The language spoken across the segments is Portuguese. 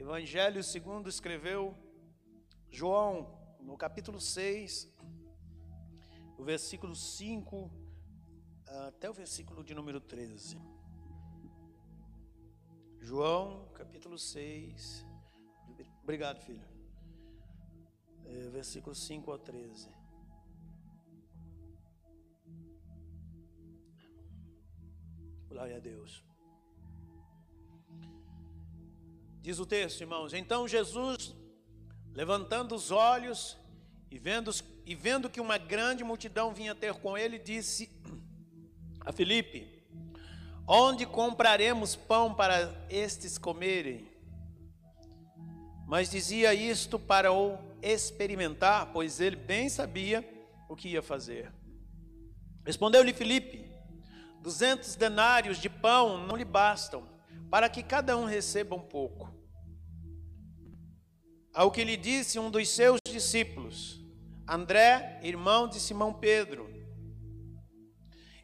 Evangelho segundo escreveu João, no capítulo 6, o versículo 5 até o versículo de número 13. João, capítulo 6. Obrigado, filho. É, versículo 5 ao 13. Glória a Deus. Diz o texto, irmãos: Então Jesus, levantando os olhos e vendo, e vendo que uma grande multidão vinha ter com ele, disse a Filipe: Onde compraremos pão para estes comerem? Mas dizia isto para o experimentar, pois ele bem sabia o que ia fazer. Respondeu-lhe Filipe: Duzentos denários de pão não lhe bastam, para que cada um receba um pouco. Ao que lhe disse um dos seus discípulos, André, irmão de Simão Pedro,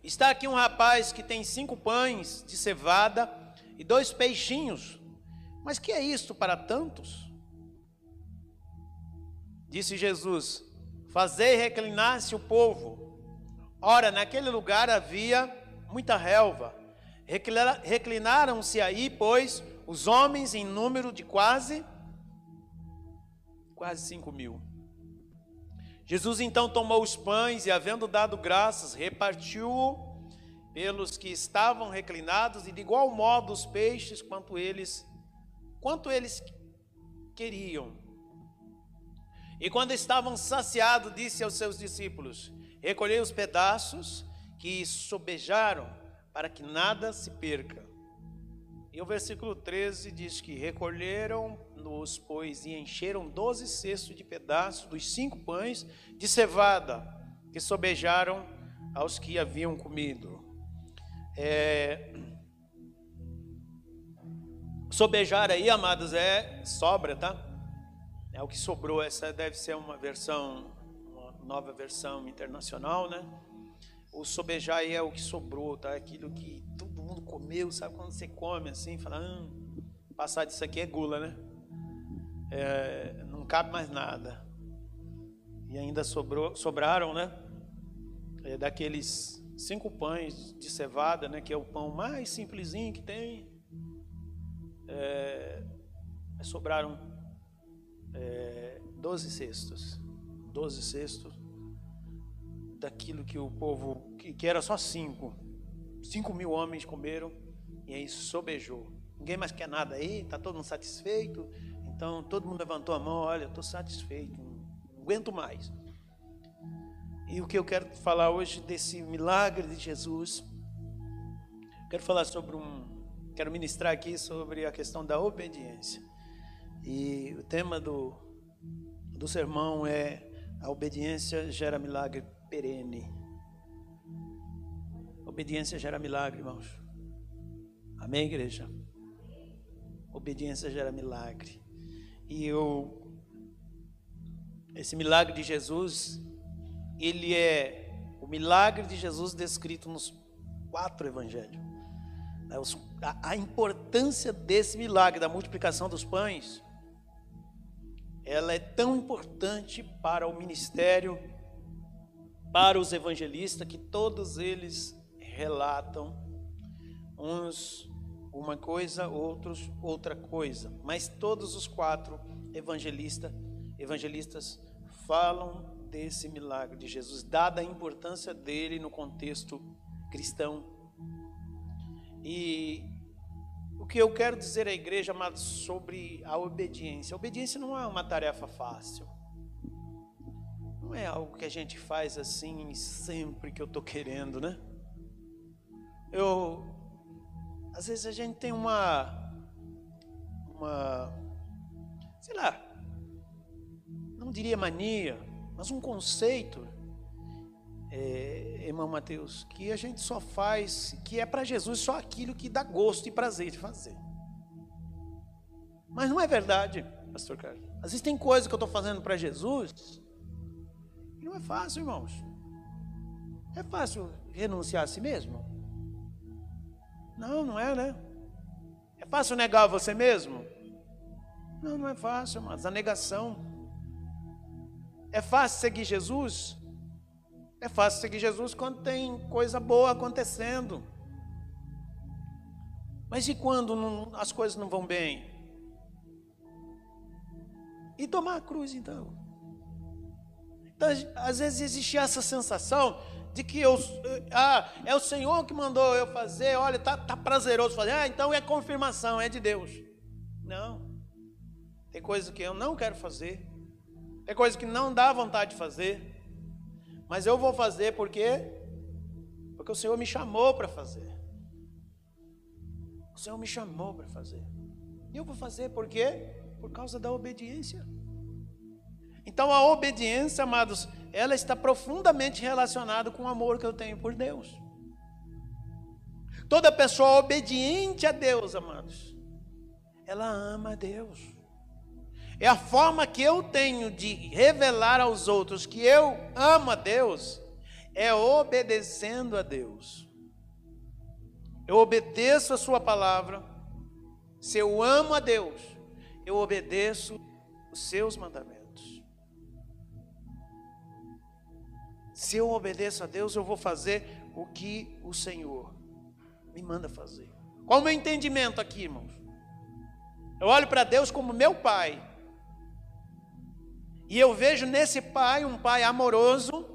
Está aqui um rapaz que tem cinco pães de cevada e dois peixinhos. Mas que é isto para tantos? Disse Jesus: Fazei reclinar-se o povo. Ora, naquele lugar havia muita relva. Reclinaram-se aí, pois, os homens em número de quase, quase cinco mil. Jesus então tomou os pães e, havendo dado graças, repartiu pelos que estavam reclinados e de igual modo os peixes quanto eles quanto eles queriam. E quando estavam saciados, disse aos seus discípulos: Recolhei os pedaços que sobejaram, para que nada se perca. E o versículo 13 diz que recolheram-nos, pois, e encheram doze cestos de pedaços dos cinco pães de cevada que sobejaram aos que haviam comido. É... Sobejar aí, amados, é sobra, tá? É o que sobrou. Essa deve ser uma versão, uma nova versão internacional, né? O sobejar aí é o que sobrou, tá? Aquilo que todo mundo comeu, sabe quando você come assim, fala, hum, passar disso aqui é gula, né? É, não cabe mais nada. E ainda sobrou, sobraram, né? É, daqueles cinco pães de cevada, né? Que é o pão mais simplesinho que tem. É, sobraram é, doze cestos, doze cestos daquilo que o povo, que, que era só cinco. Cinco mil homens comeram e aí sobejou. Ninguém mais quer nada aí, está todo mundo satisfeito. Então todo mundo levantou a mão, olha, estou satisfeito, não aguento mais. E o que eu quero falar hoje desse milagre de Jesus, quero falar sobre um, quero ministrar aqui sobre a questão da obediência. E o tema do, do sermão é a obediência gera milagre perene. Obediência gera milagre, irmãos. Amém, igreja? Obediência gera milagre. E eu esse milagre de Jesus, ele é o milagre de Jesus descrito nos quatro evangelhos. Né, a importância desse milagre da multiplicação dos pães, ela é tão importante para o ministério para os evangelistas que todos eles relatam uns uma coisa, outros outra coisa, mas todos os quatro evangelistas evangelistas falam desse milagre de Jesus, dada a importância dele no contexto cristão. E o que eu quero dizer à igreja, amados, sobre a obediência. A obediência não é uma tarefa fácil. Não é algo que a gente faz assim sempre que eu estou querendo, né? Eu, às vezes a gente tem uma, uma, sei lá, não diria mania, mas um conceito, é, irmão Mateus, que a gente só faz, que é para Jesus só aquilo que dá gosto e prazer de fazer. Mas não é verdade, Pastor Carlos. Às vezes tem coisa que eu estou fazendo para Jesus não é fácil, irmãos. É fácil renunciar a si mesmo? Não, não é, né? É fácil negar você mesmo? Não, não é fácil, mas a negação. É fácil seguir Jesus? É fácil seguir Jesus quando tem coisa boa acontecendo. Mas e quando não, as coisas não vão bem? E tomar a cruz então. Então, às vezes existe essa sensação de que eu, ah, é o Senhor que mandou eu fazer, olha, tá, tá prazeroso fazer, ah, então é confirmação, é de Deus. Não. Tem coisas que eu não quero fazer, tem coisas que não dá vontade de fazer, mas eu vou fazer porque porque o Senhor me chamou para fazer. O Senhor me chamou para fazer. E eu vou fazer por quê? Por causa da obediência. Então a obediência, amados, ela está profundamente relacionada com o amor que eu tenho por Deus. Toda pessoa obediente a Deus, amados, ela ama a Deus. É a forma que eu tenho de revelar aos outros que eu amo a Deus, é obedecendo a Deus. Eu obedeço a Sua palavra. Se eu amo a Deus, eu obedeço os seus mandamentos. Se eu obedeço a Deus, eu vou fazer o que o Senhor me manda fazer. Qual o meu entendimento aqui, irmãos? Eu olho para Deus como meu Pai. E eu vejo nesse Pai um Pai amoroso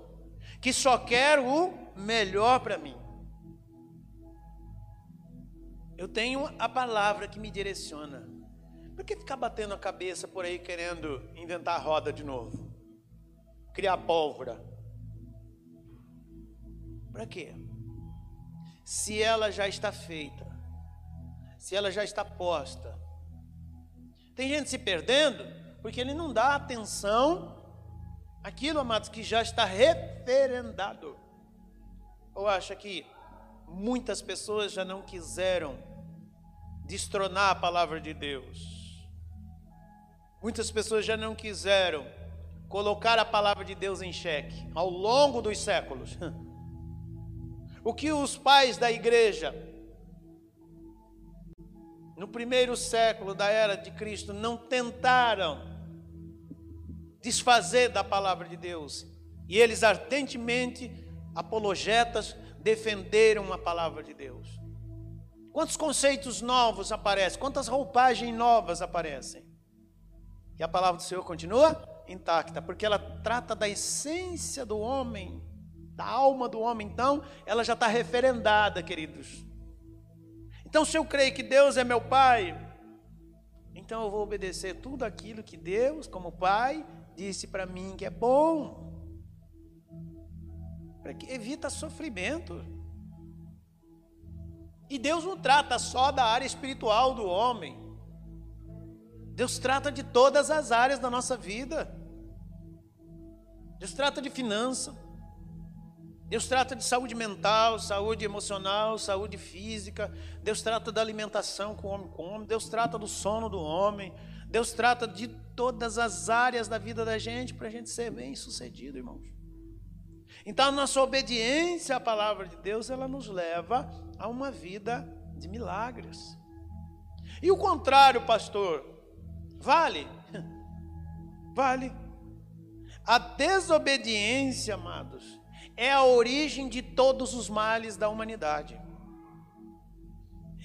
que só quer o melhor para mim. Eu tenho a palavra que me direciona. Por que ficar batendo a cabeça por aí querendo inventar roda de novo? Criar pólvora? Para quê? Se ela já está feita, se ela já está posta. Tem gente se perdendo porque ele não dá atenção àquilo, amados, que já está referendado. Ou acha que muitas pessoas já não quiseram destronar a palavra de Deus. Muitas pessoas já não quiseram colocar a palavra de Deus em xeque ao longo dos séculos. O que os pais da igreja no primeiro século da era de Cristo não tentaram desfazer da palavra de Deus, e eles ardentemente apologetas defenderam a palavra de Deus. Quantos conceitos novos aparecem? Quantas roupagens novas aparecem? E a palavra do Senhor continua intacta, porque ela trata da essência do homem, da alma do homem. Então, ela já está referendada, queridos. Então, se eu creio que Deus é meu Pai, então eu vou obedecer tudo aquilo que Deus, como Pai, disse para mim que é bom. Para que evita sofrimento. E Deus não trata só da área espiritual do homem. Deus trata de todas as áreas da nossa vida. Deus trata de finança. Deus trata de saúde mental, saúde emocional, saúde física. Deus trata da alimentação que o homem come. Deus trata do sono do homem. Deus trata de todas as áreas da vida da gente para a gente ser bem sucedido, irmãos. Então, a nossa obediência à palavra de Deus, ela nos leva a uma vida de milagres. E o contrário, pastor, vale? Vale. A desobediência, amados, é a origem de todos os males da humanidade.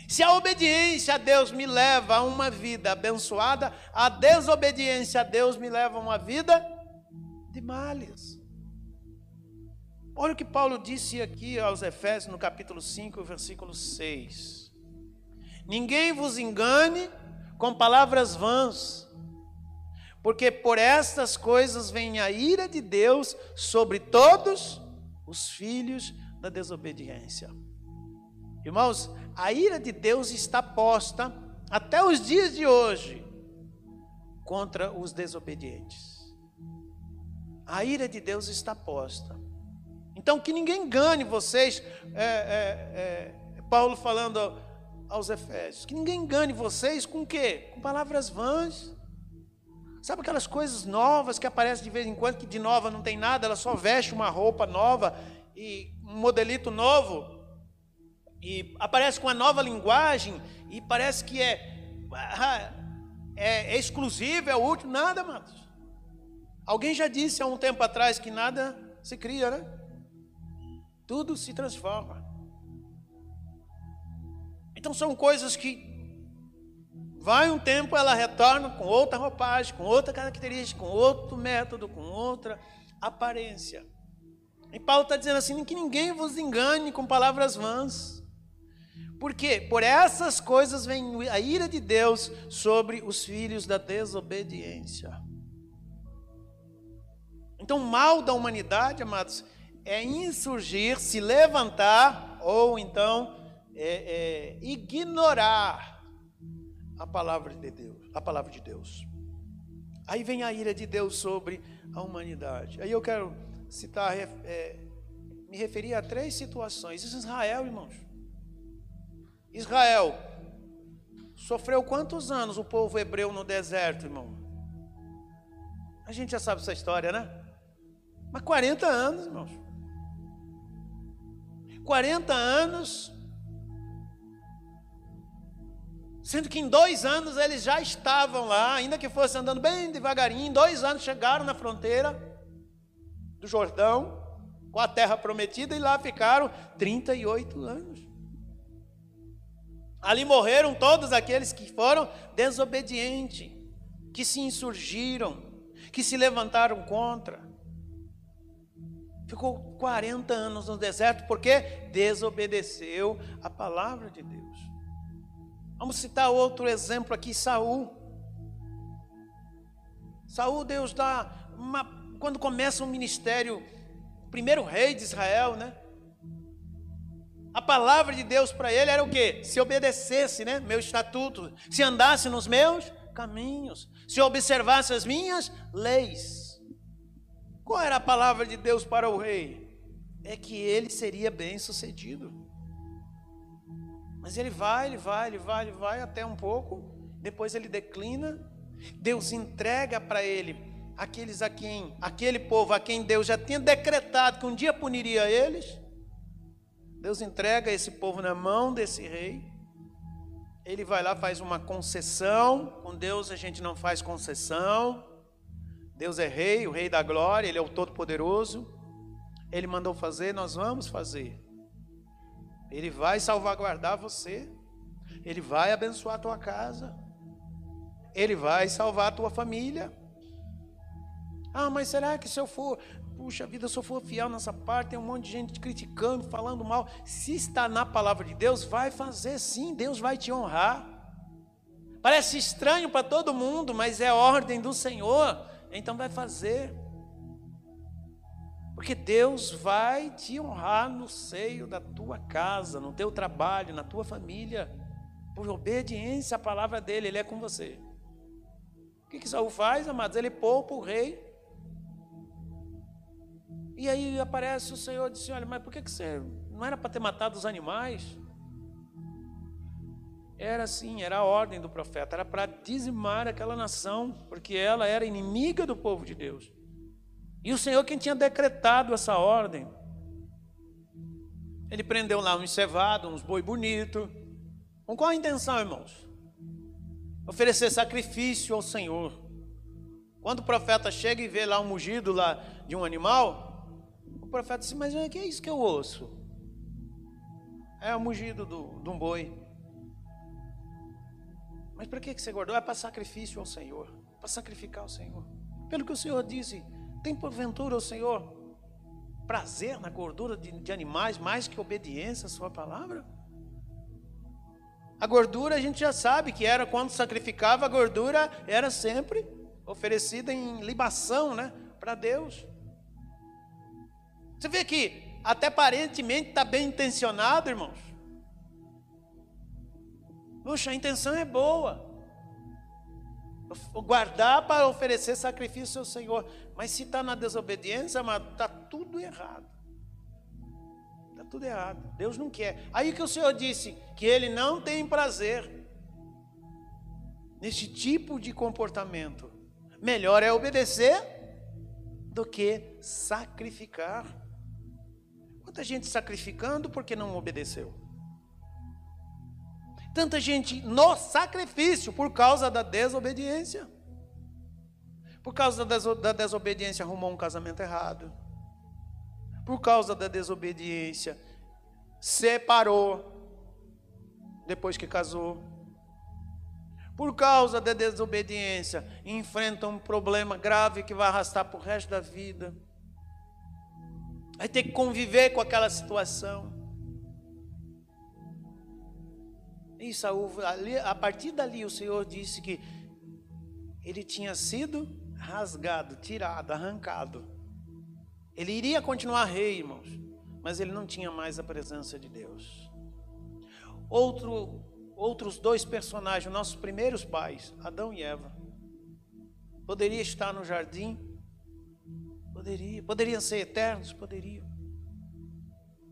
Se a obediência a Deus me leva a uma vida abençoada, a desobediência a Deus me leva a uma vida de males. Olha o que Paulo disse aqui aos Efésios no capítulo 5, versículo 6. Ninguém vos engane com palavras vãs, porque por estas coisas vem a ira de Deus sobre todos os filhos da desobediência. Irmãos, a ira de Deus está posta até os dias de hoje contra os desobedientes. A ira de Deus está posta. Então, que ninguém engane vocês, é, é, é, Paulo falando aos Efésios, que ninguém engane vocês com o quê? Com palavras vãs. Sabe aquelas coisas novas que aparecem de vez em quando, que de nova não tem nada, ela só veste uma roupa nova e um modelito novo, e aparece com uma nova linguagem, e parece que é. Ah, é, exclusivo, é útil, nada, amados. Alguém já disse há um tempo atrás que nada se cria, né? Tudo se transforma. Então são coisas que vai um tempo, ela retorna com outra roupagem, com outra característica, com outro método, com outra aparência. E Paulo está dizendo assim: que ninguém vos engane com palavras vãs. Por quê? Por essas coisas vem a ira de Deus sobre os filhos da desobediência. Então, o mal da humanidade, amados, é insurgir, se levantar, ou então é, é, ignorar a palavra de Deus, a palavra de Deus. Aí vem a ira de Deus sobre a humanidade. Aí eu quero citar, é, me referir a três situações. Israel, irmãos. Israel sofreu quantos anos o povo hebreu no deserto, irmão? A gente já sabe essa história, né? Mas 40 anos, irmãos. 40 anos. Sendo que em dois anos eles já estavam lá, ainda que fosse andando bem devagarinho, em dois anos chegaram na fronteira do Jordão, com a terra prometida, e lá ficaram 38 anos. Ali morreram todos aqueles que foram desobedientes, que se insurgiram, que se levantaram contra. Ficou 40 anos no deserto porque desobedeceu a palavra de Deus. Vamos citar outro exemplo aqui, Saul. Saul, Deus dá uma, quando começa o um ministério, primeiro rei de Israel, né? A palavra de Deus para ele era o quê? Se obedecesse, né? Meu estatuto, se andasse nos meus caminhos, se observasse as minhas leis. Qual era a palavra de Deus para o rei? É que ele seria bem sucedido. Mas ele vai, ele vai, ele vai, ele vai até um pouco, depois ele declina. Deus entrega para ele aqueles a quem, aquele povo a quem Deus já tinha decretado que um dia puniria eles. Deus entrega esse povo na mão desse rei. Ele vai lá, faz uma concessão. Com Deus a gente não faz concessão. Deus é rei, o rei da glória, ele é o todo-poderoso. Ele mandou fazer, nós vamos fazer. Ele vai salvaguardar você. Ele vai abençoar a tua casa. Ele vai salvar a tua família. Ah, mas será que se eu for puxa vida, se eu for fiel nessa parte, tem um monte de gente criticando, falando mal. Se está na palavra de Deus, vai fazer sim, Deus vai te honrar. Parece estranho para todo mundo, mas é ordem do Senhor, então vai fazer. Porque Deus vai te honrar no seio da tua casa, no teu trabalho, na tua família, por obediência à palavra dele, ele é com você. O que, que Saul faz, amados? Ele poupa o rei e aí aparece o Senhor e disse: Olha, mas por que, que você. Não era para ter matado os animais? Era assim, era a ordem do profeta, era para dizimar aquela nação, porque ela era inimiga do povo de Deus. E o Senhor quem tinha decretado essa ordem. Ele prendeu lá um cevado, uns boi bonito. Com qual a intenção, irmãos? Oferecer sacrifício ao Senhor. Quando o profeta chega e vê lá um mugido lá de um animal, o profeta disse: Mas o que é isso que eu ouço? É o mugido do, de um boi. Mas para que você guardou? É para sacrifício ao Senhor, para sacrificar ao Senhor. Pelo que o Senhor disse, tem porventura o Senhor prazer na gordura de, de animais mais que obediência à Sua palavra? A gordura a gente já sabe que era quando sacrificava, a gordura era sempre oferecida em libação, né, para Deus. Você vê que até aparentemente está bem intencionado, irmãos. Puxa, a intenção é boa. Guardar para oferecer sacrifício ao Senhor. Mas se está na desobediência, está tudo errado. Está tudo errado. Deus não quer. Aí que o Senhor disse que Ele não tem prazer nesse tipo de comportamento. Melhor é obedecer do que sacrificar. Quanta gente sacrificando porque não obedeceu. Tanta gente no sacrifício por causa da desobediência. Por causa da desobediência arrumou um casamento errado. Por causa da desobediência separou depois que casou. Por causa da desobediência enfrenta um problema grave que vai arrastar para o resto da vida. Vai ter que conviver com aquela situação. E Saul, ali, a partir dali, o Senhor disse que ele tinha sido rasgado, tirado, arrancado. Ele iria continuar rei, irmãos, mas ele não tinha mais a presença de Deus. Outro, outros dois personagens, nossos primeiros pais, Adão e Eva, poderia estar no jardim, poderia, poderiam ser eternos, poderiam.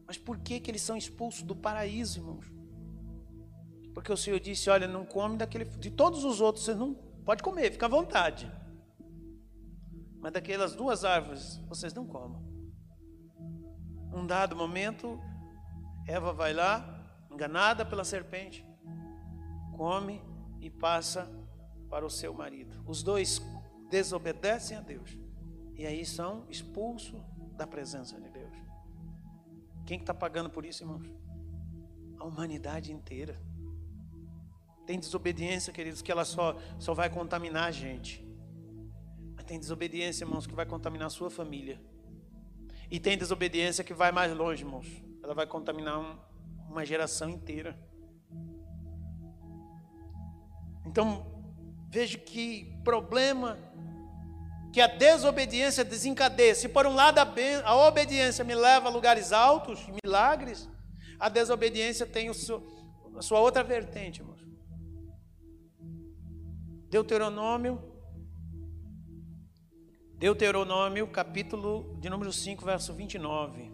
Mas por que que eles são expulsos do paraíso, irmãos? Porque o Senhor disse: Olha, não come daquele. De todos os outros, você não pode comer, fica à vontade. Mas daquelas duas árvores, vocês não comam. Um dado momento, Eva vai lá, enganada pela serpente, come e passa para o seu marido. Os dois desobedecem a Deus. E aí são expulsos da presença de Deus. Quem está tá pagando por isso, irmãos? A humanidade inteira. Tem desobediência, queridos, que ela só, só vai contaminar a gente. Tem desobediência, irmãos, que vai contaminar a sua família. E tem desobediência que vai mais longe, irmãos. Ela vai contaminar um, uma geração inteira. Então, veja que problema que a desobediência desencadeia. Se por um lado a, a obediência me leva a lugares altos, milagres, a desobediência tem o seu, a sua outra vertente, irmãos. Deuteronômio, Deuteronômio, capítulo de número 5, verso 29.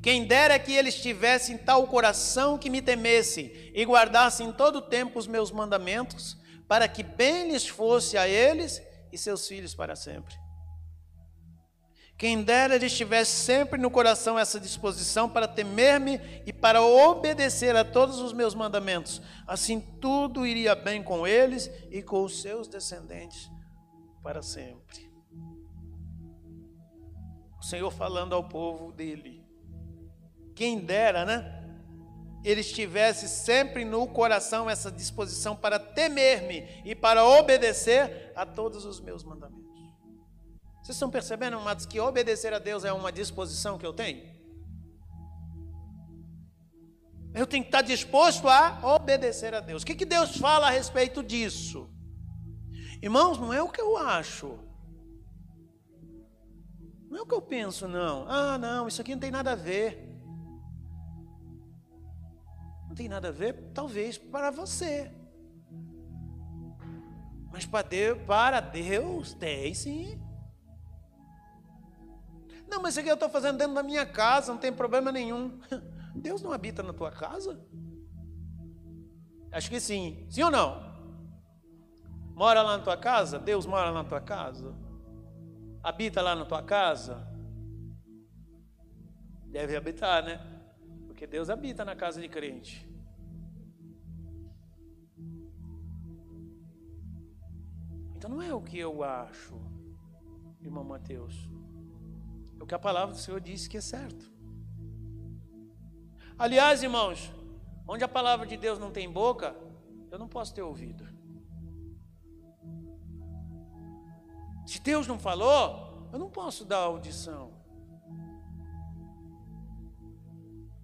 Quem dera que eles tivessem tal coração que me temesse e guardassem todo o tempo os meus mandamentos, para que bem lhes fosse a eles e seus filhos para sempre. Quem dera eles tivesse sempre no coração essa disposição para temer-me e para obedecer a todos os meus mandamentos. Assim tudo iria bem com eles e com os seus descendentes para sempre. O Senhor falando ao povo dele. Quem dera, né? Eles tivessem sempre no coração essa disposição para temer-me e para obedecer a todos os meus mandamentos. Vocês estão percebendo, amados, que obedecer a Deus é uma disposição que eu tenho? Eu tenho que estar disposto a obedecer a Deus. O que, que Deus fala a respeito disso? Irmãos, não é o que eu acho. Não é o que eu penso, não. Ah, não, isso aqui não tem nada a ver. Não tem nada a ver, talvez, para você. Mas para Deus, para Deus tem sim. Não, mas isso aqui eu estou fazendo dentro da minha casa, não tem problema nenhum. Deus não habita na tua casa? Acho que sim. Sim ou não? Mora lá na tua casa? Deus mora na tua casa? Habita lá na tua casa? Deve habitar, né? Porque Deus habita na casa de crente. Então não é o que eu acho, irmão Mateus. É o que a palavra do Senhor disse que é certo. Aliás, irmãos, onde a palavra de Deus não tem boca, eu não posso ter ouvido. Se Deus não falou, eu não posso dar audição.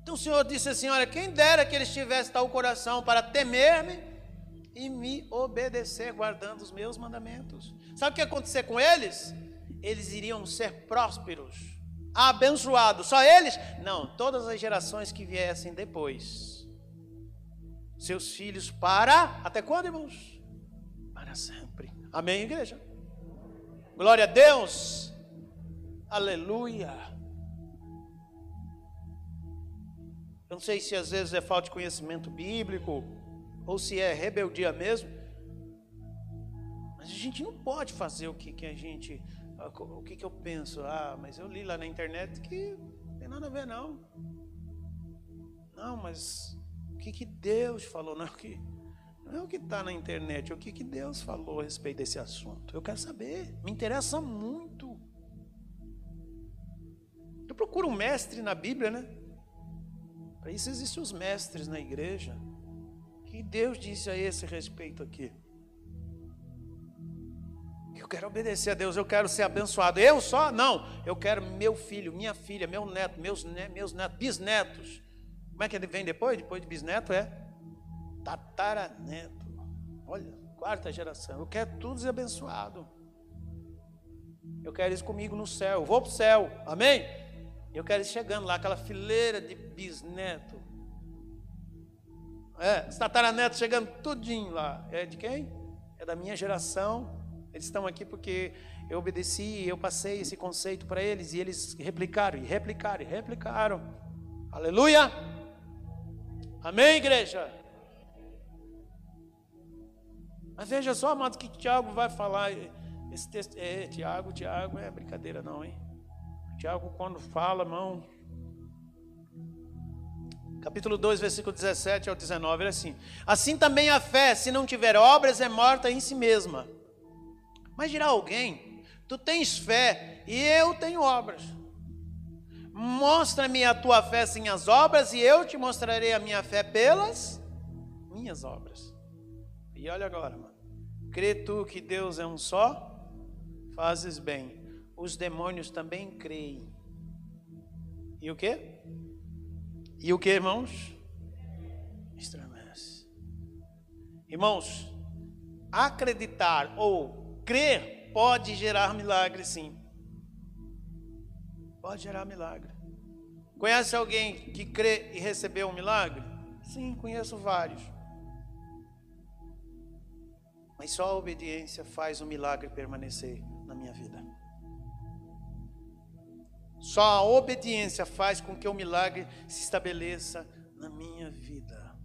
Então o Senhor disse assim: Olha, quem dera que eles tivessem tal coração para temer-me e me obedecer, guardando os meus mandamentos. Sabe o que ia acontecer com eles? eles iriam ser prósperos, abençoados. Só eles? Não, todas as gerações que viessem depois. Seus filhos para até quando, irmãos? Para sempre. Amém, igreja? Glória a Deus. Aleluia. Eu não sei se às vezes é falta de conhecimento bíblico ou se é rebeldia mesmo. Mas a gente não pode fazer o que, que a gente o que, que eu penso? Ah, mas eu li lá na internet que não tem nada a ver, não. Não, mas O que, que Deus falou, não que não é o que está na internet, é o que, que Deus falou a respeito desse assunto. Eu quero saber, me interessa muito. Eu procuro um mestre na Bíblia, né? Para isso existem os mestres na igreja. O que Deus disse a esse respeito aqui? Eu quero obedecer a Deus, eu quero ser abençoado. Eu só? Não. Eu quero meu filho, minha filha, meu neto, meus, meus netos, bisnetos. Como é que ele vem depois? Depois de bisneto é tataraneto. Olha, quarta geração. Eu quero tudo ser abençoado. Eu quero isso comigo no céu. Eu vou para o céu. Amém? Eu quero ir chegando lá, aquela fileira de bisneto. É, os tataranetos chegando tudinho lá. É de quem? É da minha geração. Eles estão aqui porque eu obedeci, eu passei esse conceito para eles e eles replicaram, e replicaram, e replicaram. Aleluia! Amém, igreja? Mas veja só, amados, que Tiago vai falar. Esse texto, é, Tiago, Tiago, é brincadeira não, hein? Tiago, quando fala, irmão. Capítulo 2, versículo 17 ao 19, ele é assim: Assim também a fé, se não tiver obras, é morta em si mesma. Mas dirá alguém: Tu tens fé e eu tenho obras. Mostra-me a tua fé sem as obras, e eu te mostrarei a minha fé pelas minhas obras. E olha agora, mano. Crê tu que Deus é um só? Fazes bem. Os demônios também creem. E o que? E o que, irmãos? Estremece. Irmãos, acreditar ou Crer pode gerar milagre, sim. Pode gerar milagre. Conhece alguém que crê e recebeu um milagre? Sim, conheço vários. Mas só a obediência faz o milagre permanecer na minha vida. Só a obediência faz com que o milagre se estabeleça na minha vida.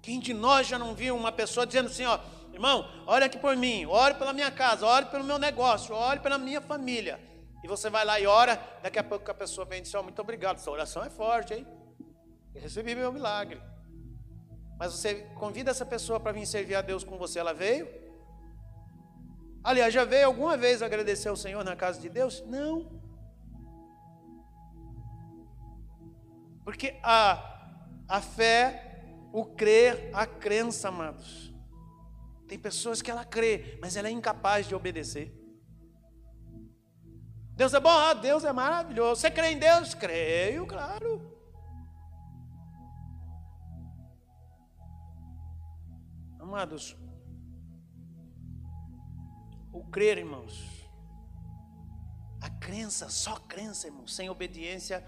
Quem de nós já não viu uma pessoa dizendo assim, ó, Irmão, ore aqui por mim, ore pela minha casa, ore pelo meu negócio, ore pela minha família. E você vai lá e ora, daqui a pouco a pessoa vem e diz: oh, Muito obrigado, sua oração é forte, hein? Eu recebi meu milagre. Mas você convida essa pessoa para vir servir a Deus com você, ela veio? Aliás, já veio alguma vez agradecer ao Senhor na casa de Deus? Não. Porque a, a fé, o crer, a crença, amados, tem pessoas que ela crê, mas ela é incapaz de obedecer. Deus é bom, ah, Deus é maravilhoso. Você crê em Deus? Creio, claro. Amados, o crer, irmãos, a crença, só crença, irmãos, sem obediência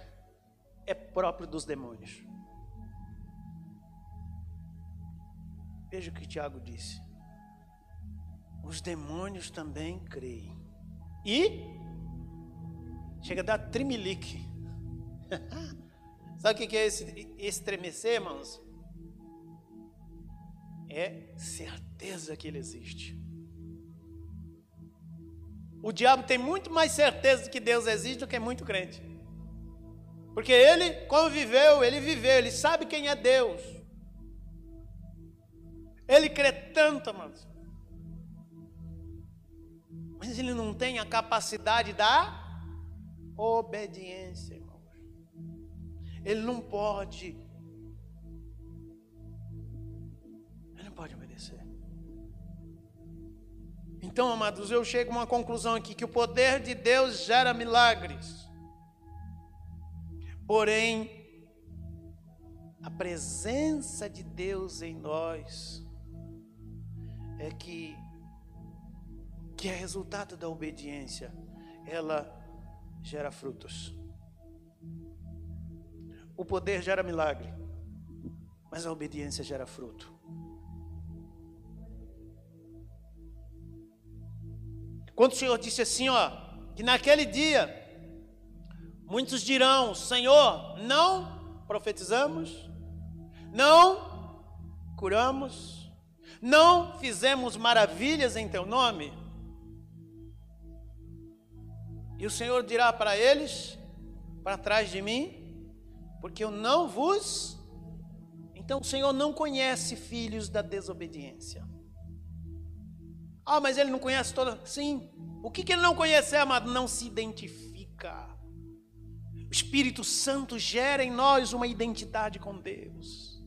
é próprio dos demônios. Veja o que Tiago disse os demônios também creem. E chega a dar trimelique. Sabe o que é esse estremecer, irmãos? É certeza que ele existe. O diabo tem muito mais certeza de que Deus existe do que muito crente. Porque ele conviveu, ele viveu, ele sabe quem é Deus. Ele crê tanto, irmãos, mas ele não tem a capacidade da obediência, irmãos. Ele não pode. Pode obedecer. Então, amados, eu chego a uma conclusão aqui: que o poder de Deus gera milagres. Porém, a presença de Deus em nós é que que é resultado da obediência, ela gera frutos. O poder gera milagre, mas a obediência gera fruto. Quando o Senhor disse assim, ó, que naquele dia muitos dirão: Senhor, não profetizamos, não curamos, não fizemos maravilhas em teu nome. E o Senhor dirá para eles, para trás de mim, porque eu não vos. Então o Senhor não conhece filhos da desobediência. Ah, mas ele não conhece toda. Sim. O que, que ele não conhece, amado? Não se identifica. O Espírito Santo gera em nós uma identidade com Deus.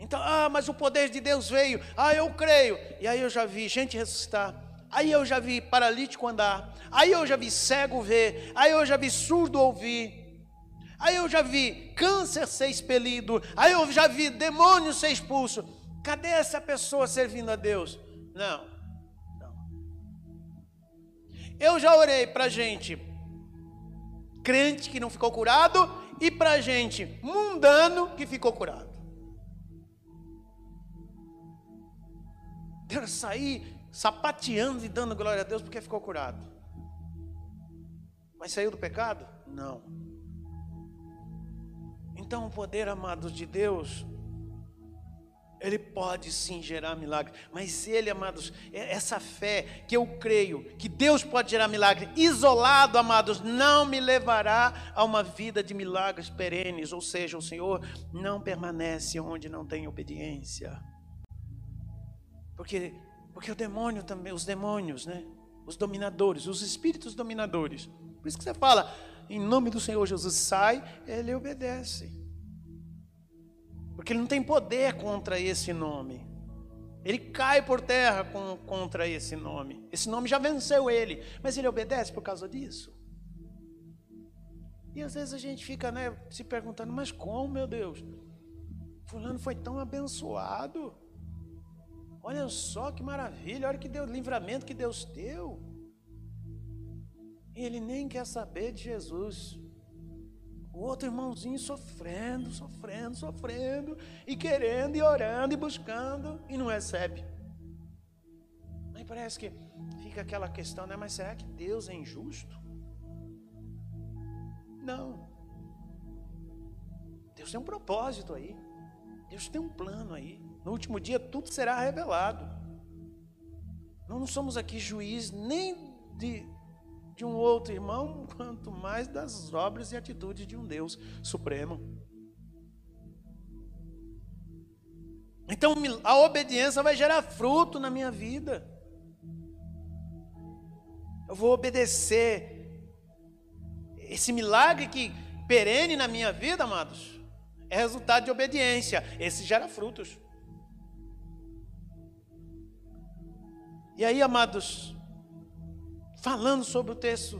Então, ah, mas o poder de Deus veio. Ah, eu creio. E aí eu já vi gente ressuscitar. Aí eu já vi paralítico andar. Aí eu já vi cego ver. Aí eu já vi surdo ouvir. Aí eu já vi câncer ser expelido. Aí eu já vi demônio ser expulso. Cadê essa pessoa servindo a Deus? Não. não. Eu já orei para gente crente que não ficou curado e para gente mundano que ficou curado. Deus sair sapateando e dando glória a Deus porque ficou curado. Mas saiu do pecado? Não. Então o poder, amados de Deus, ele pode sim gerar milagre, mas ele, amados, é essa fé que eu creio que Deus pode gerar milagre, isolado, amados, não me levará a uma vida de milagres perenes, ou seja, o Senhor não permanece onde não tem obediência. Porque porque o demônio também, os demônios, né? Os dominadores, os espíritos dominadores. Por isso que você fala, em nome do Senhor Jesus, sai, ele obedece. Porque ele não tem poder contra esse nome. Ele cai por terra com, contra esse nome. Esse nome já venceu ele, mas ele obedece por causa disso. E às vezes a gente fica né, se perguntando, mas como, meu Deus? Fulano foi tão abençoado. Olha só que maravilha, olha que Deus, livramento que Deus deu. E ele nem quer saber de Jesus. O outro irmãozinho sofrendo, sofrendo, sofrendo, e querendo, e orando, e buscando, e não recebe. Aí parece que fica aquela questão, né? Mas será que Deus é injusto? Não. Deus tem um propósito aí. Deus tem um plano aí. No último dia tudo será revelado. Nós não somos aqui juiz nem de, de um outro irmão, quanto mais das obras e atitudes de um Deus supremo. Então a obediência vai gerar fruto na minha vida. Eu vou obedecer. Esse milagre que perene na minha vida, amados, é resultado de obediência. Esse gera frutos. E aí, amados, falando sobre o texto,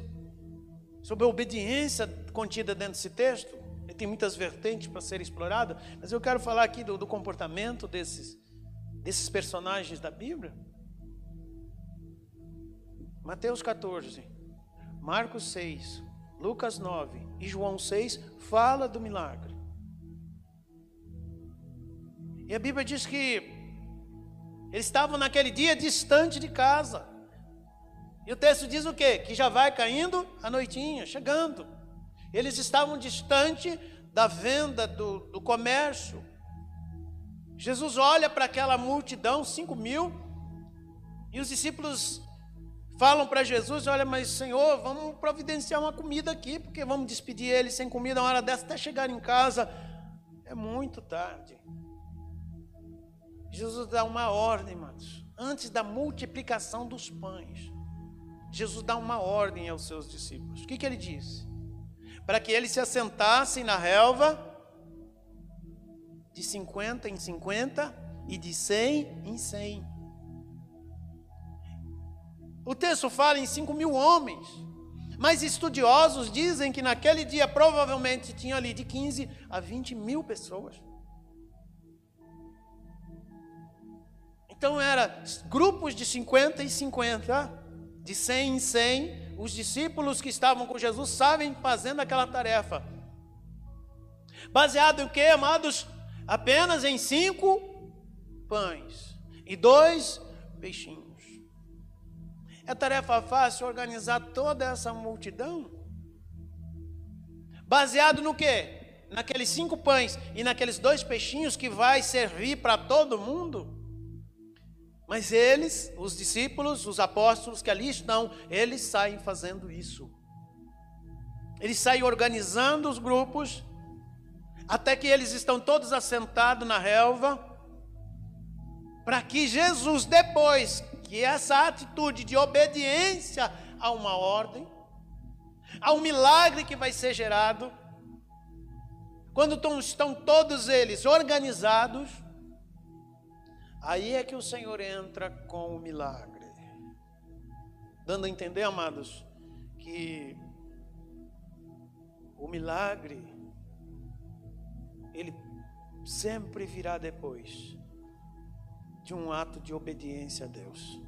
sobre a obediência contida dentro desse texto, ele tem muitas vertentes para ser explorado, mas eu quero falar aqui do, do comportamento desses, desses personagens da Bíblia. Mateus 14, Marcos 6, Lucas 9 e João 6 fala do milagre. E a Bíblia diz que eles estavam naquele dia distante de casa. E o texto diz o quê? Que já vai caindo a noitinha, chegando. Eles estavam distante da venda, do, do comércio. Jesus olha para aquela multidão, cinco mil, e os discípulos falam para Jesus: Olha, mas Senhor, vamos providenciar uma comida aqui, porque vamos despedir eles sem comida uma hora dessa até chegar em casa. É muito tarde. Jesus dá uma ordem, irmãos, antes da multiplicação dos pães. Jesus dá uma ordem aos seus discípulos. O que, que ele disse? Para que eles se assentassem na relva de 50 em 50 e de 100 em 100. O texto fala em 5 mil homens, mas estudiosos dizem que naquele dia provavelmente tinha ali de 15 a 20 mil pessoas. Então era grupos de 50 e 50, de 100 em 100, os discípulos que estavam com Jesus sabem fazendo aquela tarefa. Baseado em que, amados? Apenas em cinco pães e dois peixinhos. É tarefa fácil organizar toda essa multidão? Baseado no que? Naqueles cinco pães e naqueles dois peixinhos que vai servir para todo mundo? Mas eles, os discípulos, os apóstolos que ali estão, eles saem fazendo isso. Ele sai organizando os grupos, até que eles estão todos assentados na relva, para que Jesus, depois que essa atitude de obediência a uma ordem, a um milagre que vai ser gerado, quando estão todos eles organizados, aí é que o Senhor entra com o milagre. Dando a entender, amados, que o milagre, ele sempre virá depois de um ato de obediência a Deus.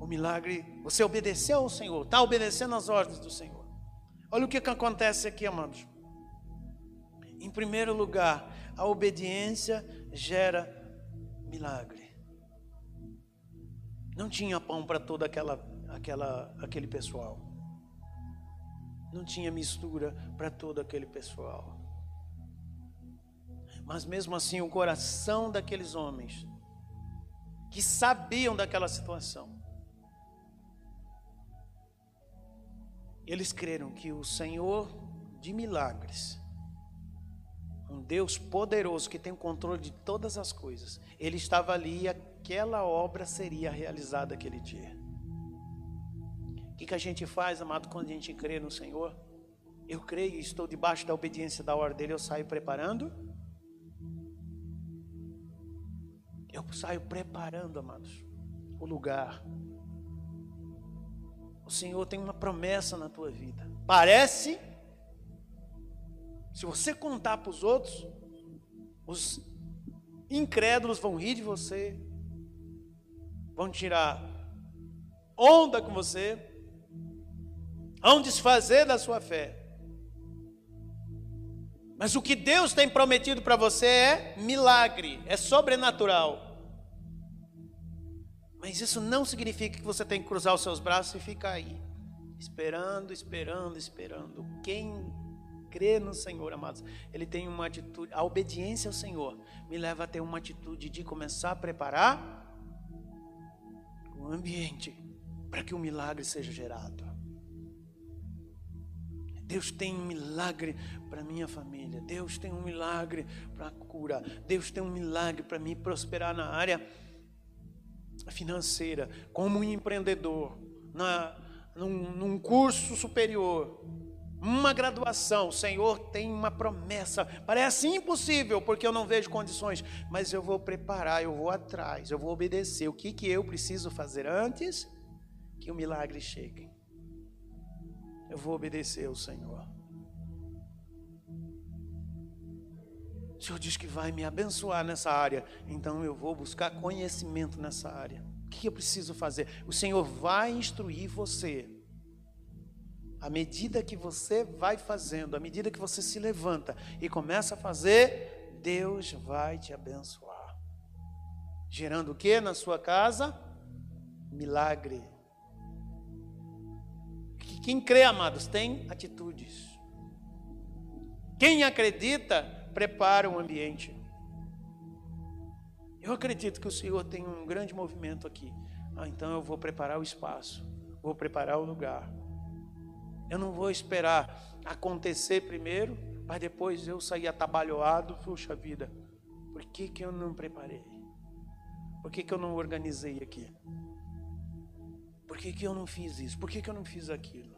O milagre, você obedeceu ao Senhor, está obedecendo às ordens do Senhor. Olha o que, que acontece aqui, amados. Em primeiro lugar, a obediência gera milagre. Não tinha pão para toda aquela, aquela, aquele pessoal. Não tinha mistura para todo aquele pessoal. Mas mesmo assim, o coração daqueles homens que sabiam daquela situação, eles creram que o Senhor de milagres, um Deus poderoso que tem o controle de todas as coisas, ele estava ali e aquela obra seria realizada aquele dia. O que, que a gente faz, amado, quando a gente crê no Senhor? Eu creio e estou debaixo da obediência da ordem dele, eu saio preparando. Eu saio preparando, amados, o lugar, o Senhor tem uma promessa na tua vida. Parece, se você contar para os outros, os incrédulos vão rir de você, vão tirar onda com você, vão desfazer da sua fé. Mas o que Deus tem prometido para você é milagre, é sobrenatural. Mas isso não significa que você tem que cruzar os seus braços e ficar aí, esperando, esperando, esperando. Quem crê no Senhor, amados, ele tem uma atitude, a obediência ao Senhor me leva a ter uma atitude de começar a preparar o ambiente para que o milagre seja gerado. Deus tem um milagre para minha família. Deus tem um milagre para cura. Deus tem um milagre para me prosperar na área financeira, como um empreendedor, na, num, num curso superior, uma graduação, o Senhor tem uma promessa. Parece impossível, porque eu não vejo condições, mas eu vou preparar, eu vou atrás, eu vou obedecer. O que, que eu preciso fazer antes que o milagre chegue? Eu vou obedecer ao Senhor. O Senhor diz que vai me abençoar nessa área, então eu vou buscar conhecimento nessa área. O que eu preciso fazer? O Senhor vai instruir você. À medida que você vai fazendo, à medida que você se levanta e começa a fazer, Deus vai te abençoar. Gerando o que na sua casa? Milagre. Quem crê, amados, tem atitudes. Quem acredita, prepara o ambiente. Eu acredito que o Senhor tem um grande movimento aqui. Ah, então eu vou preparar o espaço, vou preparar o lugar. Eu não vou esperar acontecer primeiro, para depois eu sair atabalhoado. Puxa vida, por que, que eu não preparei? Por que, que eu não organizei aqui? Por que, que eu não fiz isso? Por que, que eu não fiz aquilo?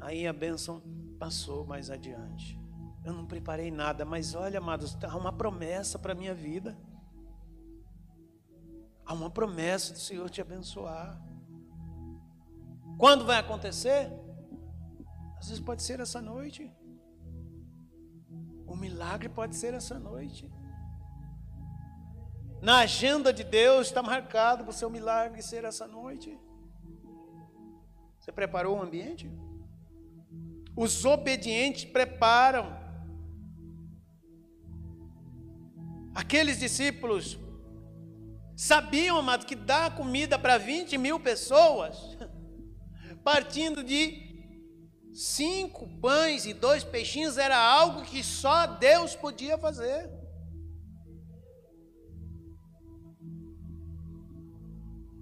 Aí a bênção passou mais adiante. Eu não preparei nada, mas olha, amados, há uma promessa para a minha vida. Há uma promessa do Senhor te abençoar. Quando vai acontecer? Às vezes pode ser essa noite. O milagre pode ser essa noite. Na agenda de Deus está marcado para o seu milagre ser essa noite. Você preparou o ambiente? Os obedientes preparam. Aqueles discípulos sabiam, amado, que dar comida para 20 mil pessoas, partindo de cinco pães e dois peixinhos, era algo que só Deus podia fazer.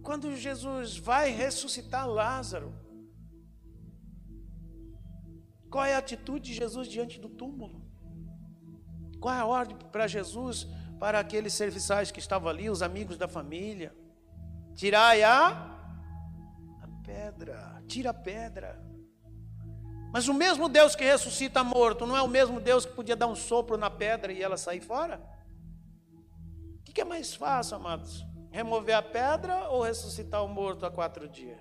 Quando Jesus vai ressuscitar Lázaro, Qual é a atitude de Jesus diante do túmulo? Qual é a ordem para Jesus, para aqueles serviçais que estavam ali, os amigos da família? Tirai a, a pedra, tira a pedra. Mas o mesmo Deus que ressuscita morto, não é o mesmo Deus que podia dar um sopro na pedra e ela sair fora? O que é mais fácil, amados? Remover a pedra ou ressuscitar o morto há quatro dias?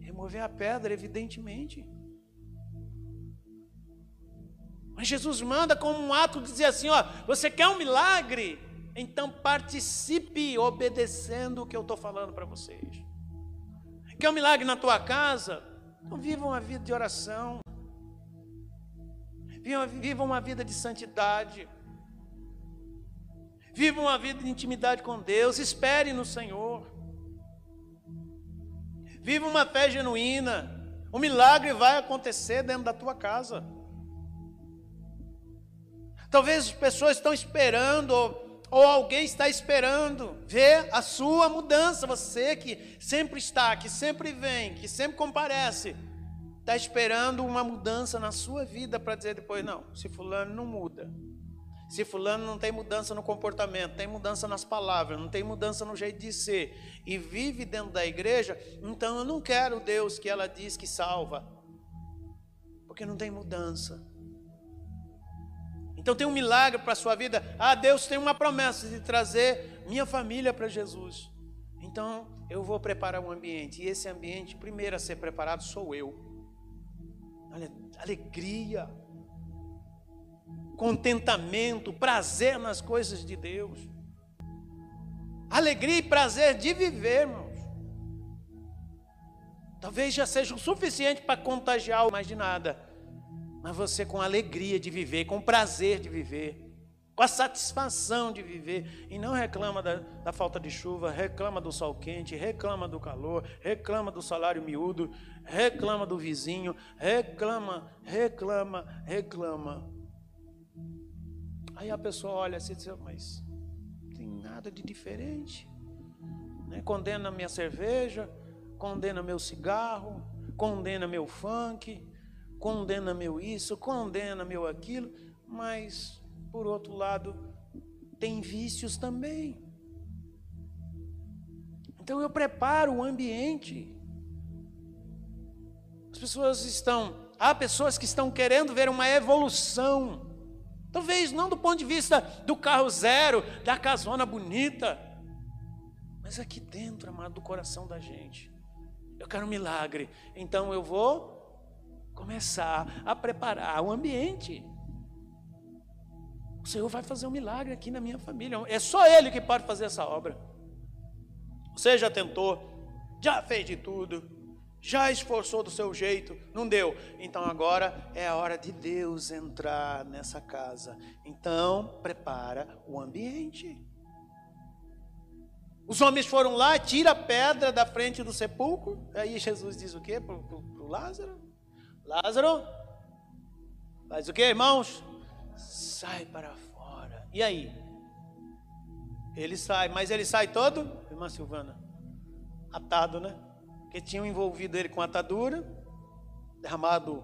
Remover a pedra, evidentemente. Mas Jesus manda como um ato dizer assim: ó, você quer um milagre? Então participe obedecendo o que eu estou falando para vocês. Quer um milagre na tua casa? Então viva uma vida de oração. Viva, uma vida de santidade. Viva uma vida de intimidade com Deus. Espere no Senhor. Viva uma fé genuína. O milagre vai acontecer dentro da tua casa. Talvez as pessoas estão esperando ou alguém está esperando ver a sua mudança. Você que sempre está, que sempre vem, que sempre comparece, está esperando uma mudança na sua vida para dizer depois: não, se Fulano não muda, se Fulano não tem mudança no comportamento, tem mudança nas palavras, não tem mudança no jeito de ser, e vive dentro da igreja, então eu não quero Deus que ela diz que salva, porque não tem mudança. Então tem um milagre para a sua vida. Ah, Deus tem uma promessa de trazer minha família para Jesus. Então eu vou preparar um ambiente. E esse ambiente, primeiro a ser preparado, sou eu. Alegria, contentamento, prazer nas coisas de Deus. Alegria e prazer de viver, irmãos. Talvez já seja o suficiente para contagiar mais de nada mas você com alegria de viver, com prazer de viver, com a satisfação de viver, e não reclama da, da, falta de chuva, reclama do sol quente, reclama do calor, reclama do salário miúdo, reclama do vizinho, reclama, reclama, reclama. Aí a pessoa olha assim e diz, mas tem nada de diferente. Né? Condena minha cerveja, condena meu cigarro, condena meu funk, condena meu isso, condena meu aquilo, mas, por outro lado, tem vícios também. Então eu preparo o ambiente. As pessoas estão, há pessoas que estão querendo ver uma evolução. Talvez não do ponto de vista do carro zero, da casona bonita, mas aqui dentro, amado, do coração da gente. Eu quero um milagre, então eu vou começar a preparar o ambiente. O Senhor vai fazer um milagre aqui na minha família. É só Ele que pode fazer essa obra. Você já tentou, já fez de tudo, já esforçou do seu jeito, não deu. Então agora é a hora de Deus entrar nessa casa. Então prepara o ambiente. Os homens foram lá, tira a pedra da frente do sepulcro. Aí Jesus diz o quê para o Lázaro? Lázaro, faz o que, irmãos? Sai para fora. E aí? Ele sai, mas ele sai todo, irmã Silvana, atado, né? Porque tinham envolvido ele com atadura, derramado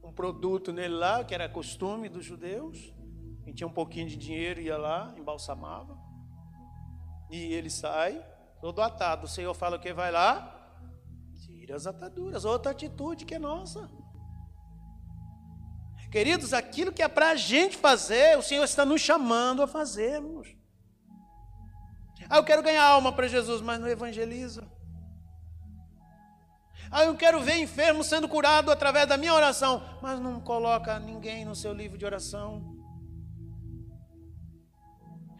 um produto nele lá, que era costume dos judeus. Quem tinha um pouquinho de dinheiro ia lá, embalsamava. E ele sai, todo atado. O Senhor fala que vai lá, Tira as ataduras, outra atitude que é nossa. Queridos, aquilo que é para a gente fazer, o Senhor está nos chamando a fazermos. Ah, eu quero ganhar alma para Jesus, mas não evangeliza. Ah, eu quero ver enfermo sendo curado através da minha oração, mas não coloca ninguém no seu livro de oração.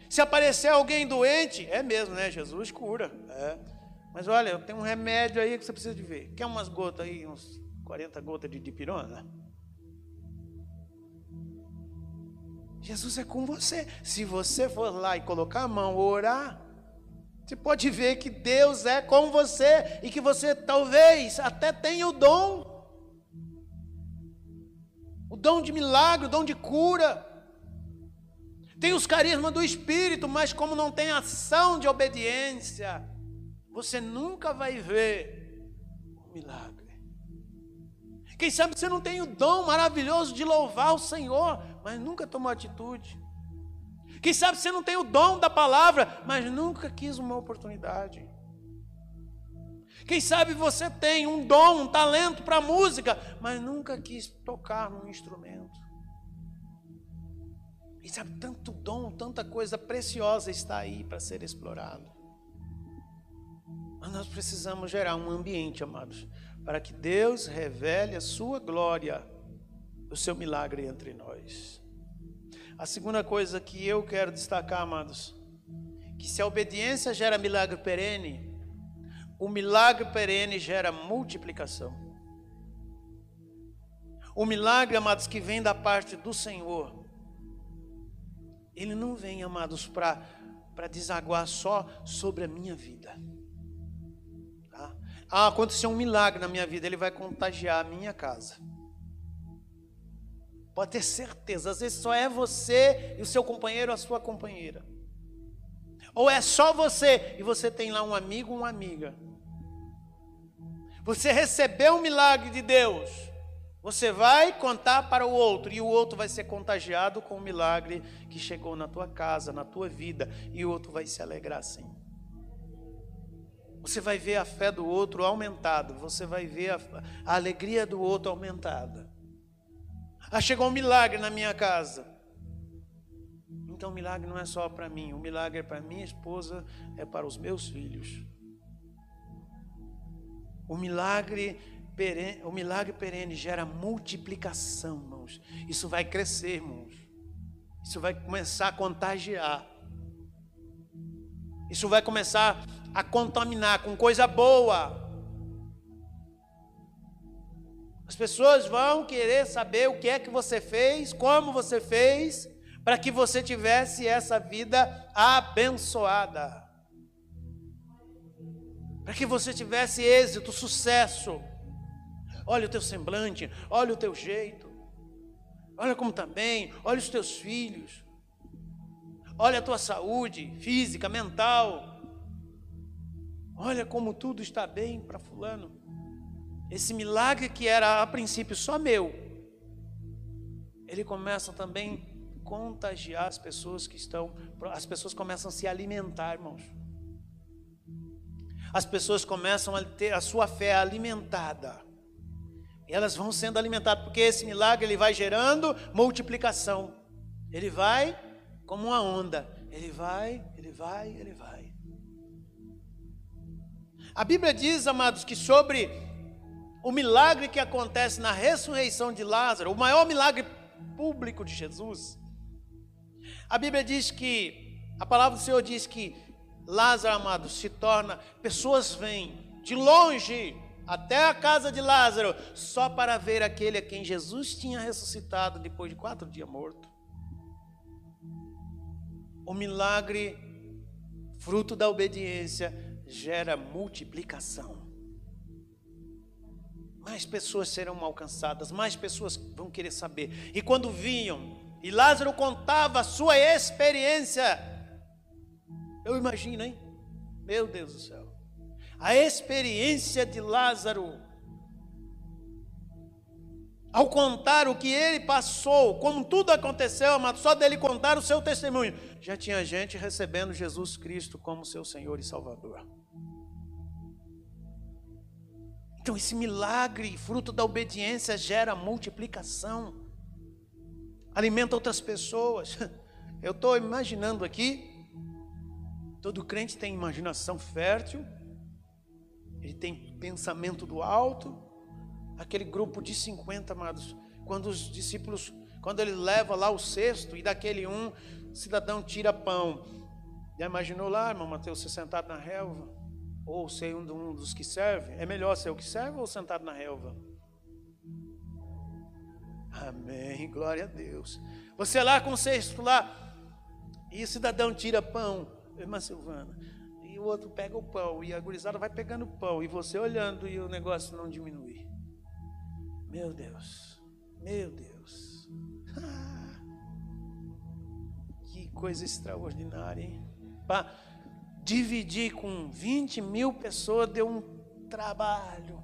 Se aparecer alguém doente, é mesmo, né? Jesus cura. É. Mas olha, tem um remédio aí que você precisa de ver. Quer umas gotas aí, uns 40 gotas de dipirona? Jesus é com você. Se você for lá e colocar a mão, orar, você pode ver que Deus é com você e que você talvez até tenha o dom. O dom de milagre, o dom de cura. Tem os carismas do Espírito, mas como não tem ação de obediência, você nunca vai ver milagre. Quem sabe você não tem o dom maravilhoso de louvar o Senhor, mas nunca tomou atitude. Quem sabe você não tem o dom da palavra, mas nunca quis uma oportunidade. Quem sabe você tem um dom, um talento para música, mas nunca quis tocar num instrumento. E sabe, tanto dom, tanta coisa preciosa está aí para ser explorado. Mas nós precisamos gerar um ambiente, amados, para que Deus revele a sua glória, o seu milagre entre nós. A segunda coisa que eu quero destacar, amados, que se a obediência gera milagre perene, o milagre perene gera multiplicação. O milagre, amados, que vem da parte do Senhor, ele não vem, amados, para desaguar só sobre a minha vida. Ah, aconteceu um milagre na minha vida, ele vai contagiar a minha casa. Pode ter certeza, às vezes só é você e o seu companheiro, a sua companheira. Ou é só você e você tem lá um amigo, uma amiga. Você recebeu um milagre de Deus. Você vai contar para o outro e o outro vai ser contagiado com o milagre que chegou na tua casa, na tua vida, e o outro vai se alegrar sim. Você vai ver a fé do outro aumentada, você vai ver a, a alegria do outro aumentada. Ah, chegou um milagre na minha casa. Então o milagre não é só para mim, o milagre é para minha esposa, é para os meus filhos. O milagre perene, o milagre perene gera multiplicação, irmãos. Isso vai crescer, irmãos. Isso vai começar a contagiar. Isso vai começar a contaminar com coisa boa. As pessoas vão querer saber o que é que você fez, como você fez, para que você tivesse essa vida abençoada. Para que você tivesse êxito, sucesso. Olha o teu semblante, olha o teu jeito. Olha como está bem, olha os teus filhos. Olha a tua saúde física, mental. Olha como tudo está bem para fulano. Esse milagre que era a princípio só meu, ele começa também a contagiar as pessoas que estão, as pessoas começam a se alimentar, irmãos. As pessoas começam a ter a sua fé alimentada. E elas vão sendo alimentadas, porque esse milagre ele vai gerando multiplicação. Ele vai como uma onda. Ele vai, ele vai, ele vai. A Bíblia diz, amados, que sobre o milagre que acontece na ressurreição de Lázaro, o maior milagre público de Jesus, a Bíblia diz que, a palavra do Senhor diz que Lázaro, amado, se torna, pessoas vêm de longe até a casa de Lázaro, só para ver aquele a quem Jesus tinha ressuscitado depois de quatro dias morto. O milagre, fruto da obediência, gera multiplicação. Mais pessoas serão alcançadas, mais pessoas vão querer saber. E quando vinham, e Lázaro contava a sua experiência, eu imagino, hein? Meu Deus do céu a experiência de Lázaro. Ao contar o que ele passou, como tudo aconteceu, amado, só dele contar o seu testemunho, já tinha gente recebendo Jesus Cristo como seu Senhor e Salvador. Então, esse milagre, fruto da obediência, gera multiplicação, alimenta outras pessoas. Eu estou imaginando aqui, todo crente tem imaginação fértil, ele tem pensamento do alto. Aquele grupo de 50, amados, quando os discípulos, quando ele leva lá o cesto e daquele um cidadão tira pão. Já imaginou lá, irmão Mateus, você sentado na relva? Ou ser um dos que serve? É melhor ser o que serve ou sentado na relva? Amém, glória a Deus. Você lá com o cesto lá, e o cidadão tira pão. Irmã Silvana, e o outro pega o pão, e a gurizada vai pegando o pão, e você olhando e o negócio não diminui. Meu Deus, meu Deus. Ah, que coisa extraordinária, hein? Para dividir com 20 mil pessoas deu um trabalho.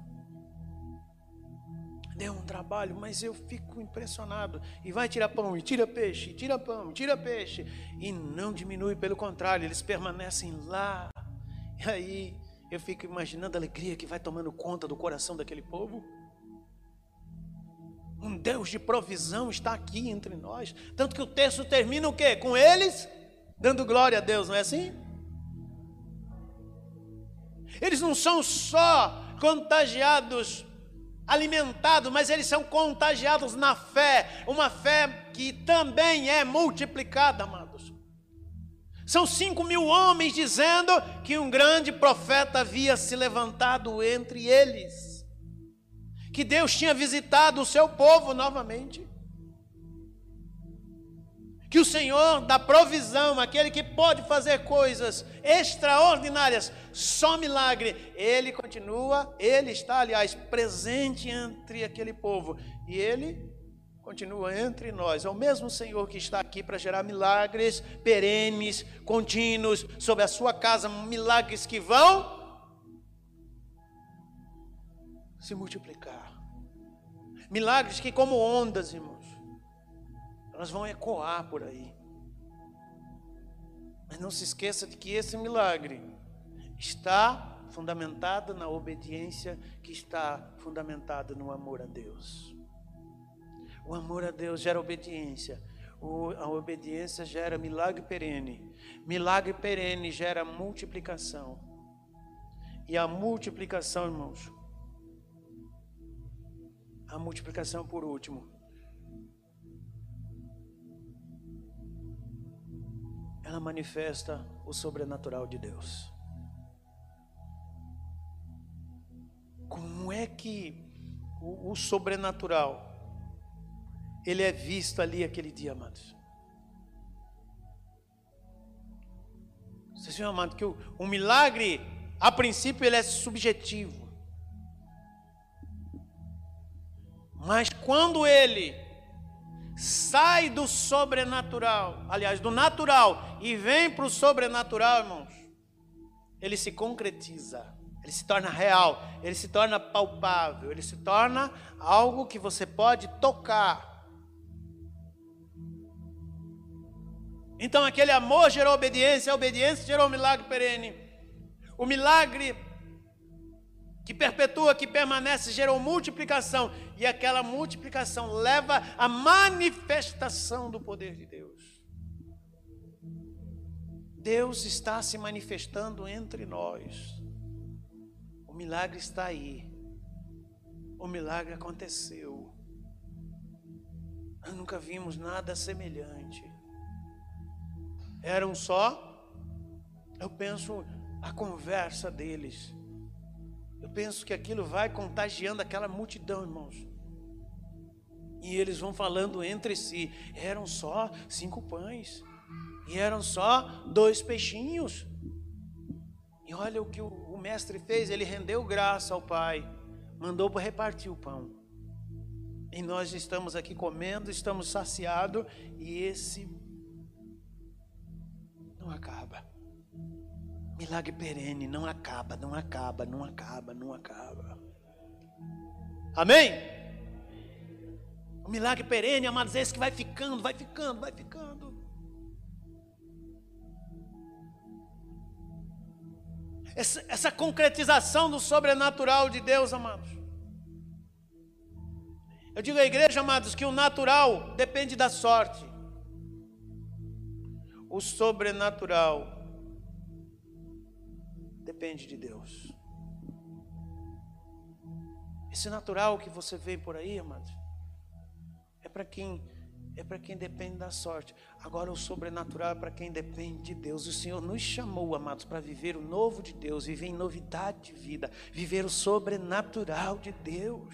Deu um trabalho, mas eu fico impressionado. E vai tirar pão, e tira peixe, e tira pão, e tira peixe. E não diminui, pelo contrário, eles permanecem lá. E aí eu fico imaginando a alegria que vai tomando conta do coração daquele povo. Um Deus de provisão está aqui entre nós. Tanto que o texto termina o quê? Com eles dando glória a Deus, não é assim? Eles não são só contagiados, alimentados, mas eles são contagiados na fé, uma fé que também é multiplicada, amados. São cinco mil homens dizendo que um grande profeta havia se levantado entre eles, que Deus tinha visitado o seu povo novamente que o Senhor da provisão, aquele que pode fazer coisas extraordinárias, só milagre, ele continua, ele está, aliás, presente entre aquele povo, e ele continua entre nós. É o mesmo Senhor que está aqui para gerar milagres perenes, contínuos sobre a sua casa, milagres que vão se multiplicar. Milagres que, como ondas, irmão elas vão ecoar por aí. Mas não se esqueça de que esse milagre está fundamentado na obediência, que está fundamentado no amor a Deus. O amor a Deus gera obediência. A obediência gera milagre perene. Milagre perene gera multiplicação. E a multiplicação, irmãos, a multiplicação por último, ela manifesta o sobrenatural de Deus. Como é que o, o sobrenatural ele é visto ali aquele dia, amados? Vocês amados, que o, o milagre, a princípio, ele é subjetivo. Mas quando ele sai do sobrenatural, aliás, do natural e vem para o sobrenatural, irmãos, ele se concretiza, ele se torna real, ele se torna palpável, ele se torna algo que você pode tocar. Então, aquele amor gerou obediência, a obediência gerou um milagre perene. O milagre que perpetua, que permanece, gerou multiplicação, e aquela multiplicação leva à manifestação do poder de Deus. Deus está se manifestando entre nós. O milagre está aí. O milagre aconteceu. Nós nunca vimos nada semelhante. Eram só, eu penso, a conversa deles eu penso que aquilo vai contagiando aquela multidão, irmãos. E eles vão falando entre si. Eram só cinco pães. E eram só dois peixinhos. E olha o que o, mestre fez: ele rendeu graça ao Pai, mandou para repartir o pão. E nós estamos aqui comendo, estamos saciados, e esse não acaba. Milagre perene, não acaba, não acaba, não acaba, não acaba. Amém? O milagre perene, amados, é esse que vai ficando, vai ficando, vai ficando. Essa, essa concretização do sobrenatural de Deus, amados. Eu digo à igreja, amados, que o natural depende da sorte. O sobrenatural depende de Deus. Esse natural que você vê por aí, amados, é para quem é para quem depende da sorte. Agora o sobrenatural é para quem depende de Deus. O Senhor nos chamou, amados, para viver o novo de Deus, viver em novidade de vida, viver o sobrenatural de Deus.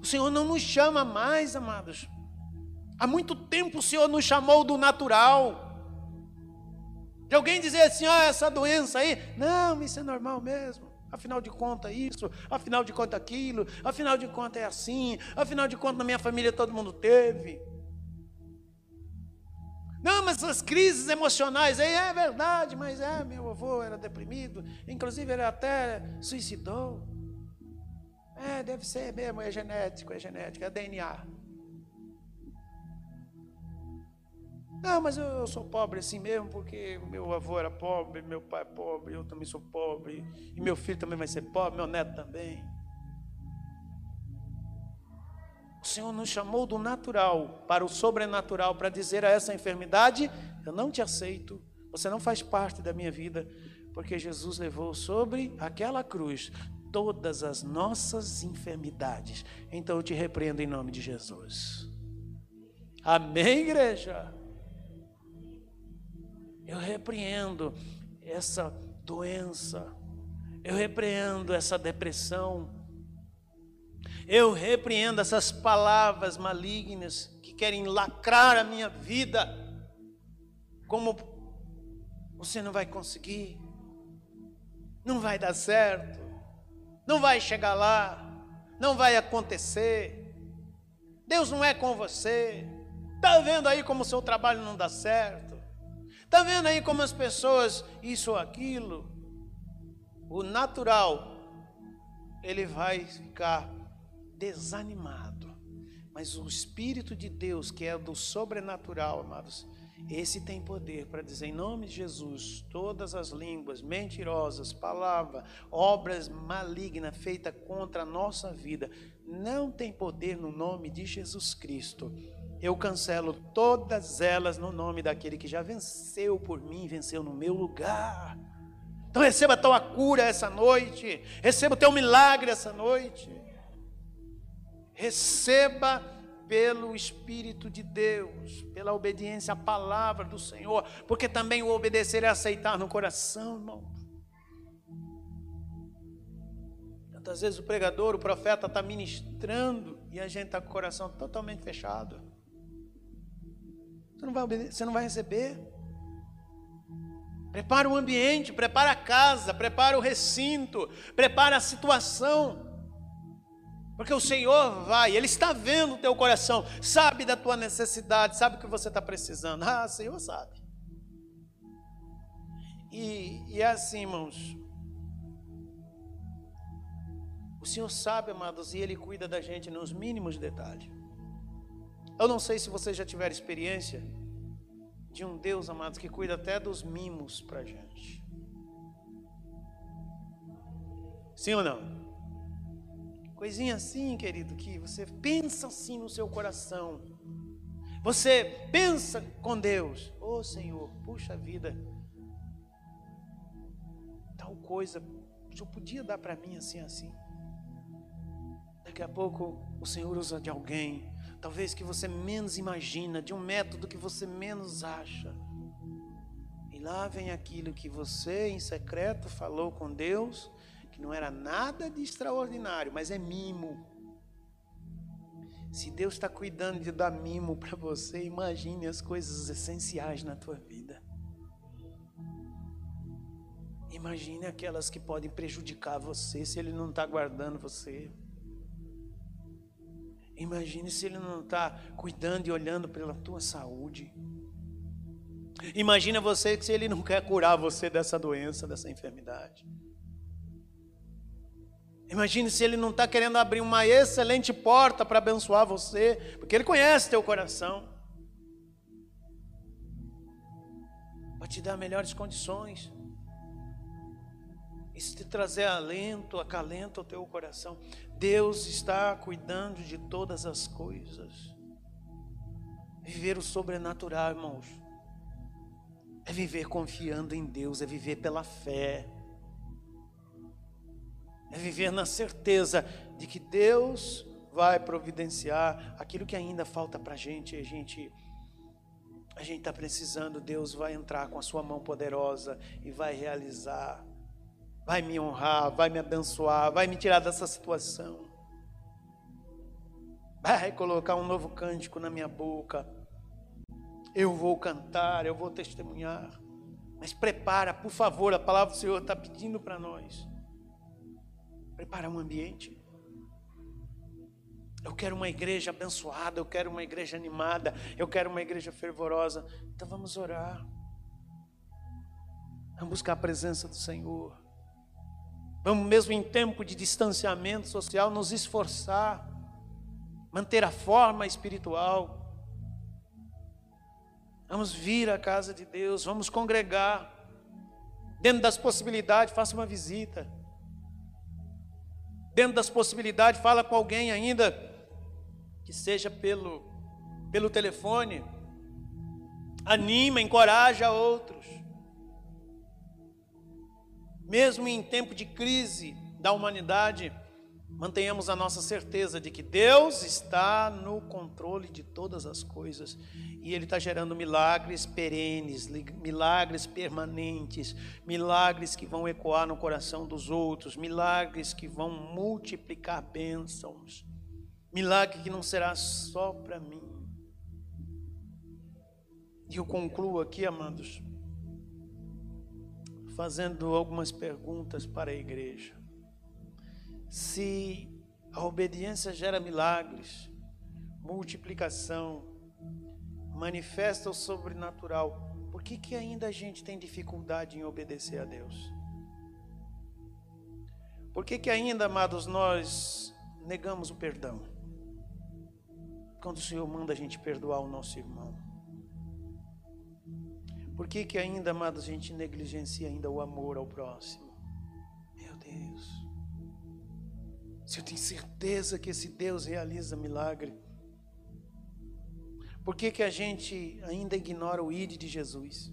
O Senhor não nos chama mais, amados. Há muito tempo o Senhor nos chamou do natural. De alguém dizer assim, ah, essa doença aí, não, isso é normal mesmo. Afinal de contas, isso, afinal de contas, aquilo, afinal de contas é assim, afinal de contas, na minha família todo mundo teve. Não, mas essas crises emocionais aí é verdade, mas é, meu avô era deprimido, inclusive ele até suicidou. É, deve ser mesmo, é genético, é genético, é DNA. Não, mas eu, eu sou pobre assim mesmo, porque meu avô era pobre, meu pai é pobre, eu também sou pobre, e meu filho também vai ser pobre, meu neto também. O Senhor nos chamou do natural para o sobrenatural, para dizer a essa enfermidade: Eu não te aceito, você não faz parte da minha vida, porque Jesus levou sobre aquela cruz todas as nossas enfermidades. Então eu te repreendo em nome de Jesus. Amém, igreja? Eu repreendo essa doença, eu repreendo essa depressão, eu repreendo essas palavras malignas que querem lacrar a minha vida, como você não vai conseguir, não vai dar certo, não vai chegar lá, não vai acontecer, Deus não é com você, está vendo aí como o seu trabalho não dá certo, Está vendo aí como as pessoas, isso ou aquilo? O natural, ele vai ficar desanimado. Mas o Espírito de Deus, que é do sobrenatural, amados, esse tem poder para dizer em nome de Jesus, todas as línguas mentirosas, palavras, obras malignas feitas contra a nossa vida, não tem poder no nome de Jesus Cristo eu cancelo todas elas no nome daquele que já venceu por mim, venceu no meu lugar. Então receba a tua cura essa noite, receba o teu milagre essa noite. Receba pelo Espírito de Deus, pela obediência à palavra do Senhor, porque também o obedecer é aceitar no coração, irmão. Tantas vezes o pregador, o profeta está ministrando e a gente está com o coração totalmente fechado. Você não vai, você não vai receber. Prepara o ambiente, prepara a casa, prepara o recinto, prepara a situação. Porque o Senhor vai, Ele está vendo o teu coração, sabe da tua necessidade, sabe o que você está precisando. Ah, o Senhor sabe. E, e é assim, irmãos. O Senhor sabe, amados, e Ele cuida da gente nos mínimos detalhes. Eu não sei se vocês já tiveram experiência de um Deus, amados, que cuida até dos mimos para gente. Sim ou não? Coisinha assim, querido, que você pensa assim no seu coração. Você pensa com Deus. Ô oh, Senhor, puxa vida. Tal coisa, o Senhor podia dar para mim assim, assim. Daqui a pouco o Senhor usa de alguém talvez que você menos imagina, de um método que você menos acha. E lá vem aquilo que você em secreto falou com Deus, que não era nada de extraordinário, mas é mimo. Se Deus está cuidando de dar mimo para você, imagine as coisas essenciais na tua vida. Imagine aquelas que podem prejudicar você se Ele não está guardando você. Imagine se ele não está cuidando e olhando pela tua saúde. Imagina você que se ele não quer curar você dessa doença, dessa enfermidade. Imagine se ele não está querendo abrir uma excelente porta para abençoar você, porque ele conhece teu coração. Para te dar melhores condições. Te trazer alento, acalento ao teu coração. Deus está cuidando de todas as coisas. Viver o sobrenatural, irmãos, é viver confiando em Deus, é viver pela fé, é viver na certeza de que Deus vai providenciar aquilo que ainda falta para a gente, a gente a gente está precisando, Deus vai entrar com a sua mão poderosa e vai realizar vai me honrar, vai me abençoar, vai me tirar dessa situação. Vai colocar um novo cântico na minha boca. Eu vou cantar, eu vou testemunhar. Mas prepara, por favor, a palavra do Senhor está pedindo para nós. Prepara um ambiente. Eu quero uma igreja abençoada, eu quero uma igreja animada, eu quero uma igreja fervorosa. Então vamos orar. Vamos buscar a presença do Senhor. Vamos, mesmo em tempo de distanciamento social, nos esforçar, manter a forma espiritual. Vamos vir à casa de Deus, vamos congregar. Dentro das possibilidades, faça uma visita. Dentro das possibilidades, fala com alguém ainda, que seja pelo, pelo telefone. Anima, encoraja outros mesmo em tempo de crise da humanidade, mantenhamos a nossa certeza de que Deus está no controle de todas as coisas e Ele está gerando milagres perenes, milagres permanentes, milagres que vão ecoar no coração dos outros, milagres que vão multiplicar bênçãos, milagre que não será só para mim. E eu concluo aqui, amados fazendo algumas perguntas para a igreja. Se a obediência gera milagres, multiplicação, manifesta o sobrenatural, por que, que ainda a gente tem dificuldade em obedecer a Deus? Por que, que ainda, amados, nós negamos o perdão? Quando o Senhor manda a gente perdoar o nosso irmão. Por que, que ainda, amados, a gente negligencia ainda o amor ao próximo? Meu Deus. Se eu tenho certeza que esse Deus realiza milagre, por que, que a gente ainda ignora o ID de Jesus?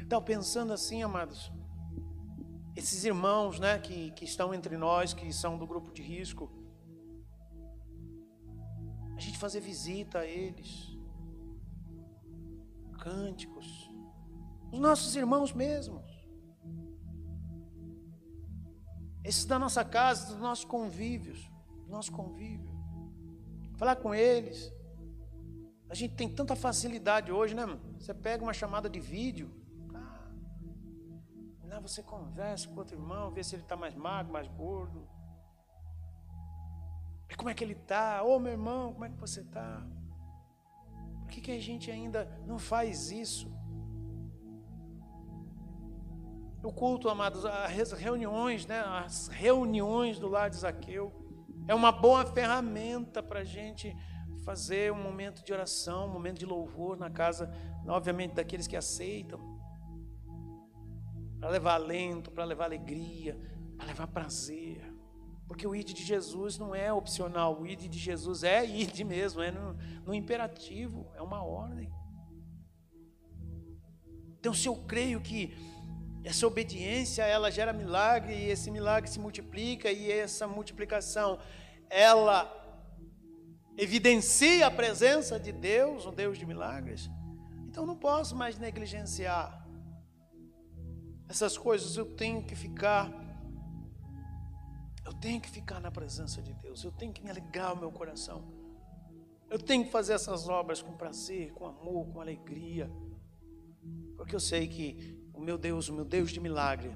Então, pensando assim, amados, esses irmãos né, que, que estão entre nós, que são do grupo de risco, a gente fazer visita a eles, cânticos, os nossos irmãos mesmos, esses da nossa casa, dos nossos convívios, nosso convívio, falar com eles. A gente tem tanta facilidade hoje, né? Você pega uma chamada de vídeo, ah, lá você conversa com outro irmão, vê se ele está mais magro, mais gordo. E como é que ele está? Ô meu irmão, como é que você está? Por que, que a gente ainda não faz isso? O culto, amados, as reuniões, né? As reuniões do lar de Zaqueu é uma boa ferramenta para a gente fazer um momento de oração, um momento de louvor na casa, obviamente, daqueles que aceitam, para levar alento, para levar alegria, para levar prazer. Porque o id de Jesus não é opcional, o id de Jesus é id mesmo, é no, no imperativo, é uma ordem. Então, se eu creio que essa obediência, ela gera milagre, e esse milagre se multiplica, e essa multiplicação, ela evidencia a presença de Deus, um Deus de milagres, então não posso mais negligenciar essas coisas, eu tenho que ficar eu tenho que ficar na presença de Deus, eu tenho que me alegrar o meu coração. Eu tenho que fazer essas obras com prazer, com amor, com alegria. Porque eu sei que o meu Deus, o meu Deus de milagre,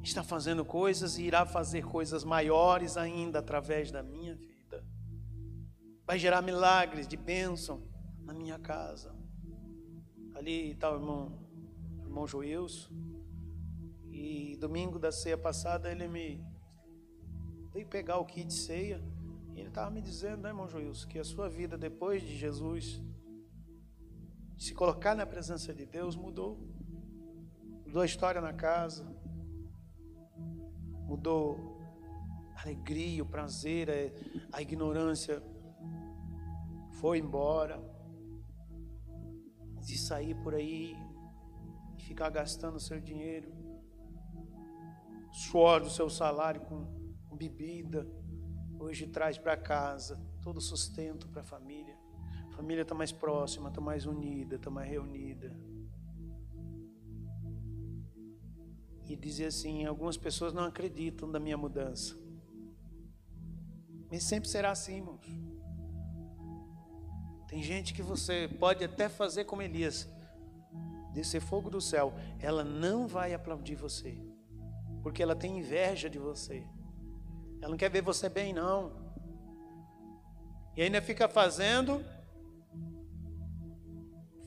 está fazendo coisas e irá fazer coisas maiores ainda através da minha vida. Vai gerar milagres de bênção na minha casa. Ali está o irmão, o irmão. E domingo da ceia passada ele me veio pegar o kit de ceia. E ele estava me dizendo, né, irmão Joilson, que a sua vida depois de Jesus, se colocar na presença de Deus, mudou. Mudou a história na casa, mudou a alegria, o prazer, a ignorância foi embora. De sair por aí e ficar gastando seu dinheiro, suor do seu salário com bebida, hoje traz para casa todo sustento para a família. A família está mais próxima, está mais unida, está mais reunida. E dizer assim: algumas pessoas não acreditam da minha mudança. Mas sempre será assim, irmãos. Tem gente que você pode até fazer como Elias, descer fogo do céu, ela não vai aplaudir você, porque ela tem inveja de você. Ela não quer ver você bem, não. E ainda fica fazendo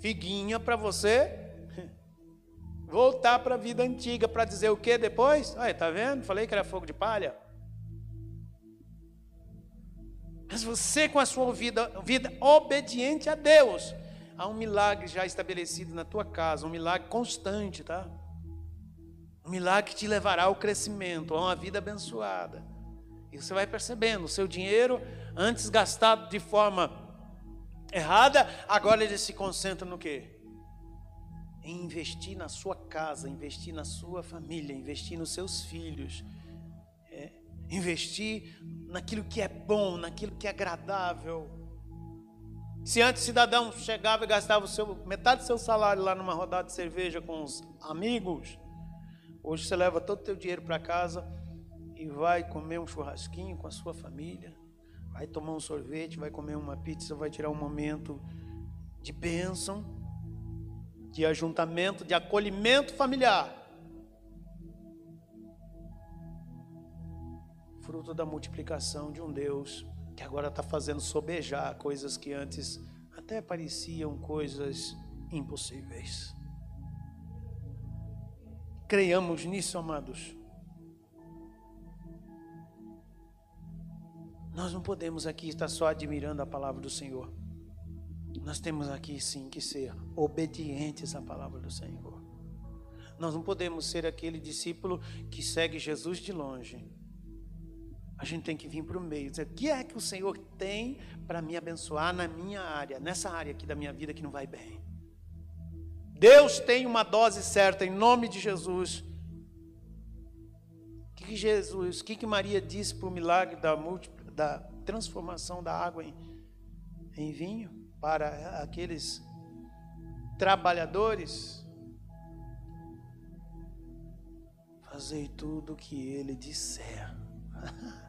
figuinha para você voltar para a vida antiga para dizer o que depois? Olha, tá vendo? Falei que era fogo de palha. Mas você com a sua vida, vida obediente a Deus, há um milagre já estabelecido na tua casa, um milagre constante, tá? Um milagre que te levará ao crescimento, a uma vida abençoada. E você vai percebendo, o seu dinheiro, antes gastado de forma errada, agora ele se concentra no quê? Em investir na sua casa, investir na sua família, investir nos seus filhos, é, investir naquilo que é bom, naquilo que é agradável. Se antes cidadão chegava e gastava seu, metade do seu salário lá numa rodada de cerveja com os amigos, hoje você leva todo o seu dinheiro para casa e vai comer um churrasquinho com a sua família, vai tomar um sorvete, vai comer uma pizza, vai tirar um momento de bênção, de ajuntamento, de acolhimento familiar. Fruto da multiplicação de um Deus que agora está fazendo sobejar coisas que antes até pareciam coisas impossíveis. Creiamos nisso, amados. Nós não podemos aqui estar só admirando a palavra do Senhor. Nós temos aqui sim que ser obedientes à palavra do Senhor. Nós não podemos ser aquele discípulo que segue Jesus de longe. A gente tem que vir para o meio, dizer: o que é que o Senhor tem para me abençoar na minha área, nessa área aqui da minha vida que não vai bem? Deus tem uma dose certa, em nome de Jesus. O que, que Jesus, o que, que Maria disse para o milagre da múltipla? Da transformação da água em, em vinho para aqueles trabalhadores. Fazei tudo o que ele disser.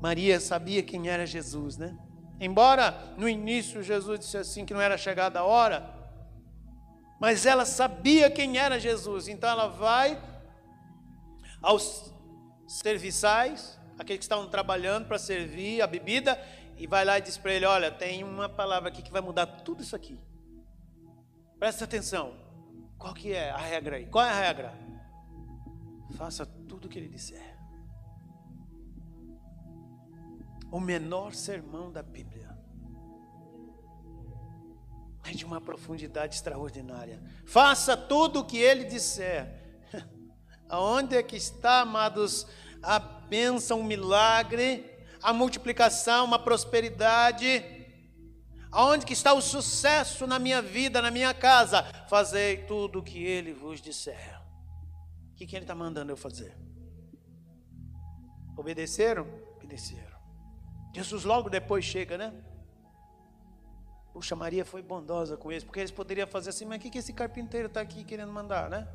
Maria sabia quem era Jesus, né? Embora no início Jesus disse assim que não era chegada a hora, mas ela sabia quem era Jesus, então ela vai aos serviçais, aqueles que estavam trabalhando para servir a bebida, e vai lá e diz para ele: Olha, tem uma palavra aqui que vai mudar tudo isso aqui. Presta atenção. Qual que é a regra aí? Qual é a regra? Faça tudo o que ele disser. O menor sermão da Bíblia é de uma profundidade extraordinária. Faça tudo o que ele disser. Aonde é que está, amados, a bênção, um milagre, a multiplicação, uma prosperidade. Aonde que está o sucesso na minha vida, na minha casa? Fazei tudo o que ele vos disser. O que, que ele está mandando eu fazer? Obedeceram? Obedeceram. Jesus logo depois chega, né? Puxa, Maria foi bondosa com eles, porque eles poderiam fazer assim, mas o que, que esse carpinteiro está aqui querendo mandar, né?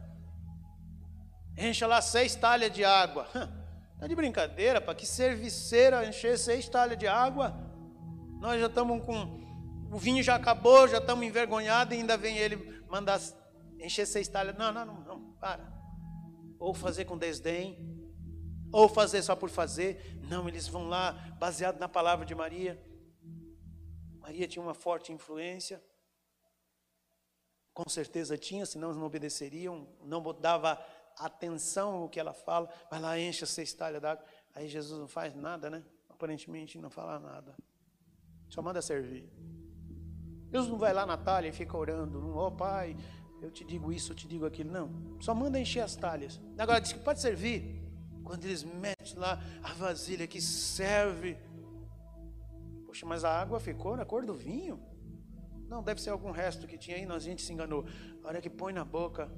Encha lá seis talhas de água. Está de brincadeira, para que serviceira encher seis talhas de água? Nós já estamos com. O vinho já acabou, já estamos envergonhados e ainda vem ele mandar encher seis talhas. Não, não, não, não, para. Ou fazer com desdém, ou fazer só por fazer. Não, eles vão lá, baseado na palavra de Maria. Maria tinha uma forte influência. Com certeza tinha, senão não obedeceriam, não dava atenção ao que ela fala, vai lá, enche a cestalha d'água. Aí Jesus não faz nada, né? Aparentemente não fala nada. Só manda servir. Deus não vai lá na talha e fica orando, ó oh, pai, eu te digo isso, eu te digo aquilo. Não, só manda encher as talhas. Agora diz que pode servir. Quando eles metem lá a vasilha que serve. Poxa, mas a água ficou na cor do vinho? Não, deve ser algum resto que tinha aí, nós a gente se enganou. A hora que põe na boca,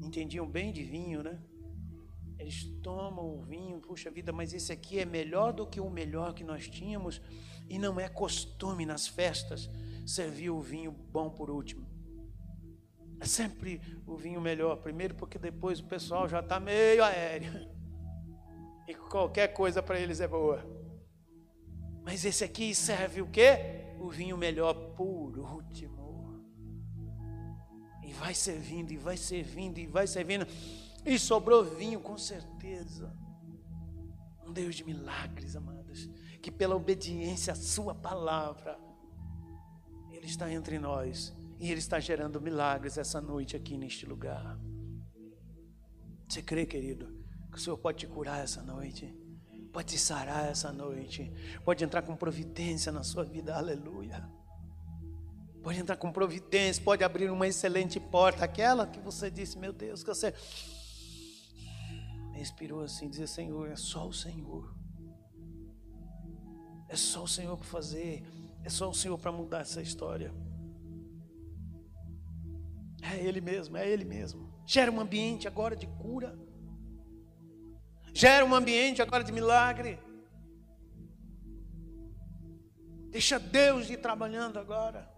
entendiam bem de vinho, né? Eles tomam o vinho, puxa vida, mas esse aqui é melhor do que o melhor que nós tínhamos, e não é costume nas festas servir o vinho bom por último. É sempre o vinho melhor primeiro, porque depois o pessoal já está meio aéreo. E qualquer coisa para eles é boa. Mas esse aqui serve o quê? O vinho melhor por último. Vai servindo, e vai servindo, e vai servindo. E sobrou vinho, com certeza. Um Deus de milagres, amados. Que pela obediência à Sua palavra, Ele está entre nós. E Ele está gerando milagres essa noite aqui neste lugar. Você crê, querido, que o Senhor pode te curar essa noite? Pode te sarar essa noite? Pode entrar com providência na sua vida, aleluia. Pode entrar com providência, pode abrir uma excelente porta, aquela que você disse, meu Deus, que você respirou assim, dizer, Senhor, é só o Senhor. É só o Senhor para fazer, é só o Senhor para mudar essa história. É Ele mesmo, é Ele mesmo. Gera um ambiente agora de cura. Gera um ambiente agora de milagre. Deixa Deus ir trabalhando agora.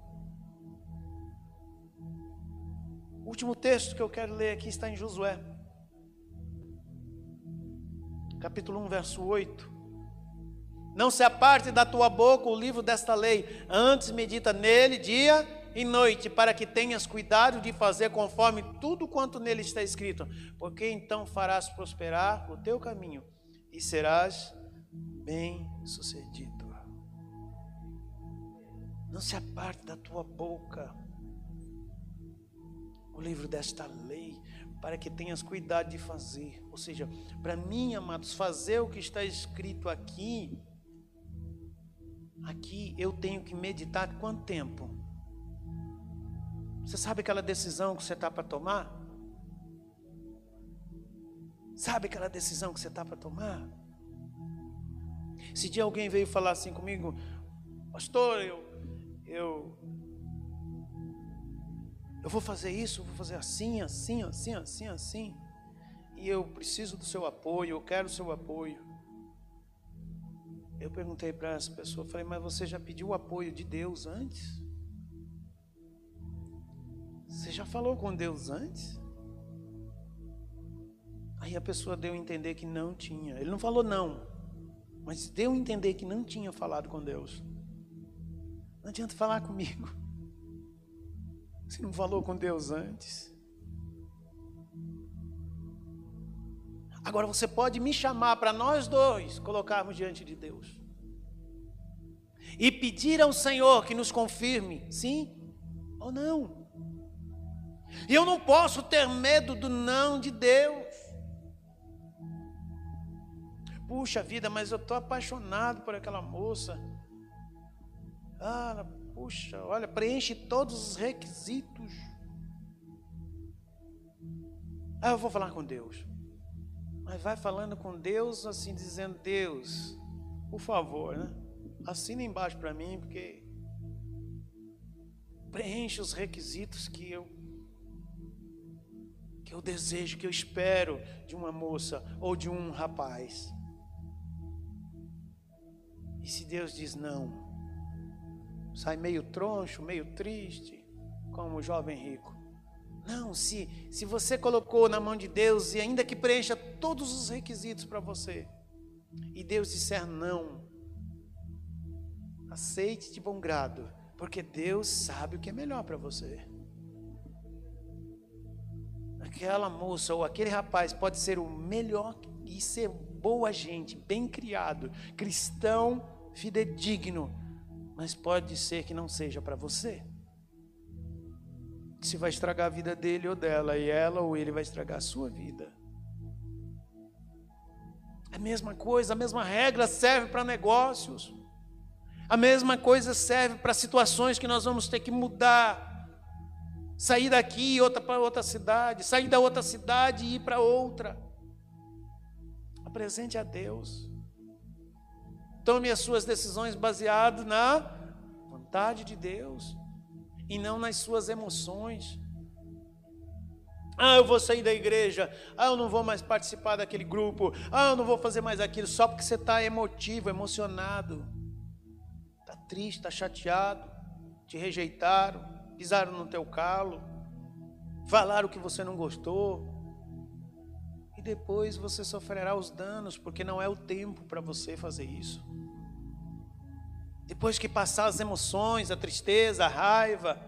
O último texto que eu quero ler aqui está em Josué, capítulo 1, verso 8. Não se aparte da tua boca o livro desta lei, antes medita nele dia e noite, para que tenhas cuidado de fazer conforme tudo quanto nele está escrito, porque então farás prosperar o teu caminho e serás bem-sucedido. Não se aparte da tua boca livro desta lei, para que tenhas cuidado de fazer. Ou seja, para mim, amados, fazer o que está escrito aqui, aqui eu tenho que meditar quanto tempo? Você sabe aquela decisão que você está para tomar? Sabe aquela decisão que você está para tomar? Esse dia alguém veio falar assim comigo, pastor, eu, eu eu vou fazer isso, vou fazer assim, assim, assim, assim, assim. E eu preciso do seu apoio, eu quero o seu apoio. Eu perguntei para essa pessoa, falei, mas você já pediu o apoio de Deus antes? Você já falou com Deus antes? Aí a pessoa deu a entender que não tinha. Ele não falou não, mas deu a entender que não tinha falado com Deus. Não adianta falar comigo. Você não falou com Deus antes? Agora você pode me chamar para nós dois colocarmos diante de Deus. E pedir ao Senhor que nos confirme, sim ou não. E eu não posso ter medo do não de Deus. Puxa vida, mas eu estou apaixonado por aquela moça. Ah, Puxa, olha, preenche todos os requisitos. Ah, eu vou falar com Deus. Mas vai falando com Deus, assim, dizendo: Deus, por favor, né? Assina embaixo para mim, porque preenche os requisitos que eu que eu desejo, que eu espero de uma moça ou de um rapaz. E se Deus diz não, sai meio troncho, meio triste, como o jovem rico. Não, se, se você colocou na mão de Deus e ainda que preencha todos os requisitos para você, e Deus disser não, aceite de bom grado, porque Deus sabe o que é melhor para você. Aquela moça ou aquele rapaz pode ser o melhor e ser boa gente, bem criado, cristão, fidedigno, mas pode ser que não seja para você. Se vai estragar a vida dele ou dela, e ela ou ele vai estragar a sua vida. A mesma coisa, a mesma regra serve para negócios. A mesma coisa serve para situações que nós vamos ter que mudar. Sair daqui outra para outra cidade, sair da outra cidade e ir para outra. Apresente a Deus. Tome as suas decisões baseado na vontade de Deus e não nas suas emoções. Ah, eu vou sair da igreja. Ah, eu não vou mais participar daquele grupo. Ah, eu não vou fazer mais aquilo só porque você está emotivo, emocionado. Está triste, está chateado. Te rejeitaram, pisaram no teu calo, falaram que você não gostou. Depois você sofrerá os danos, porque não é o tempo para você fazer isso. Depois que passar as emoções, a tristeza, a raiva,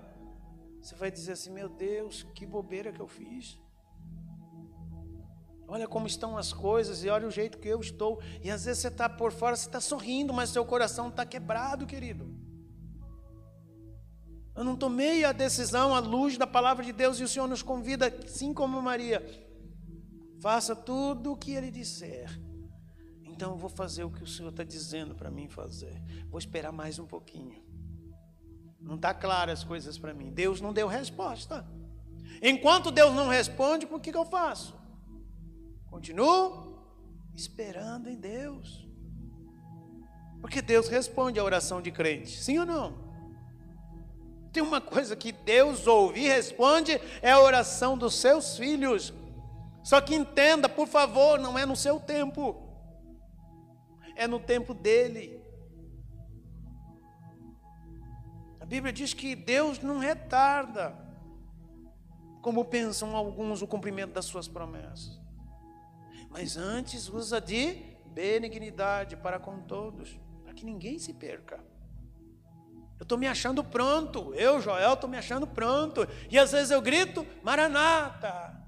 você vai dizer assim: meu Deus, que bobeira que eu fiz. Olha como estão as coisas e olha o jeito que eu estou. E às vezes você está por fora, você está sorrindo, mas seu coração está quebrado, querido. Eu não tomei a decisão à luz da palavra de Deus e o Senhor nos convida, assim como Maria, faça tudo o que Ele disser. Então eu vou fazer o que o Senhor está dizendo para mim fazer. Vou esperar mais um pouquinho. Não está claras as coisas para mim. Deus não deu resposta. Enquanto Deus não responde, o que, que eu faço? Continuo esperando em Deus. Porque Deus responde a oração de crente, sim ou não? Tem uma coisa que Deus ouve e responde, é a oração dos seus filhos. Só que entenda, por favor, não é no seu tempo, é no tempo dele. A Bíblia diz que Deus não retarda, como pensam alguns, o cumprimento das suas promessas, mas antes usa de benignidade para com todos, para que ninguém se perca. Eu estou me achando pronto, eu, Joel, estou me achando pronto, e às vezes eu grito, Maranata.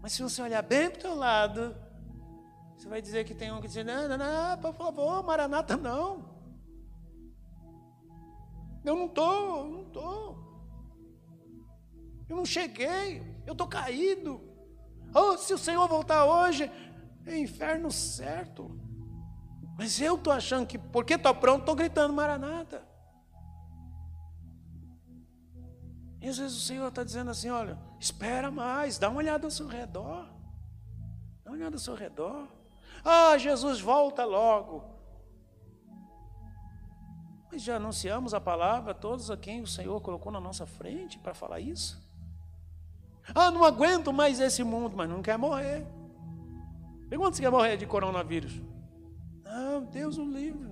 Mas se você olhar bem para o teu lado, você vai dizer que tem um que diz, não, não, não, por favor, Maranata não. Eu não estou, eu não estou. Eu não cheguei, eu estou caído. Oh, se o Senhor voltar hoje, é inferno certo. Mas eu estou achando que, porque estou pronto, estou gritando Maranata. E às vezes o Senhor está dizendo assim: olha, espera mais, dá uma olhada ao seu redor. Dá uma olhada ao seu redor. Ah, Jesus, volta logo. Mas já anunciamos a palavra a todos a quem o Senhor colocou na nossa frente para falar isso. Ah, não aguento mais esse mundo, mas não quer morrer. Pergunta se quer morrer de coronavírus. Não, Deus o livre.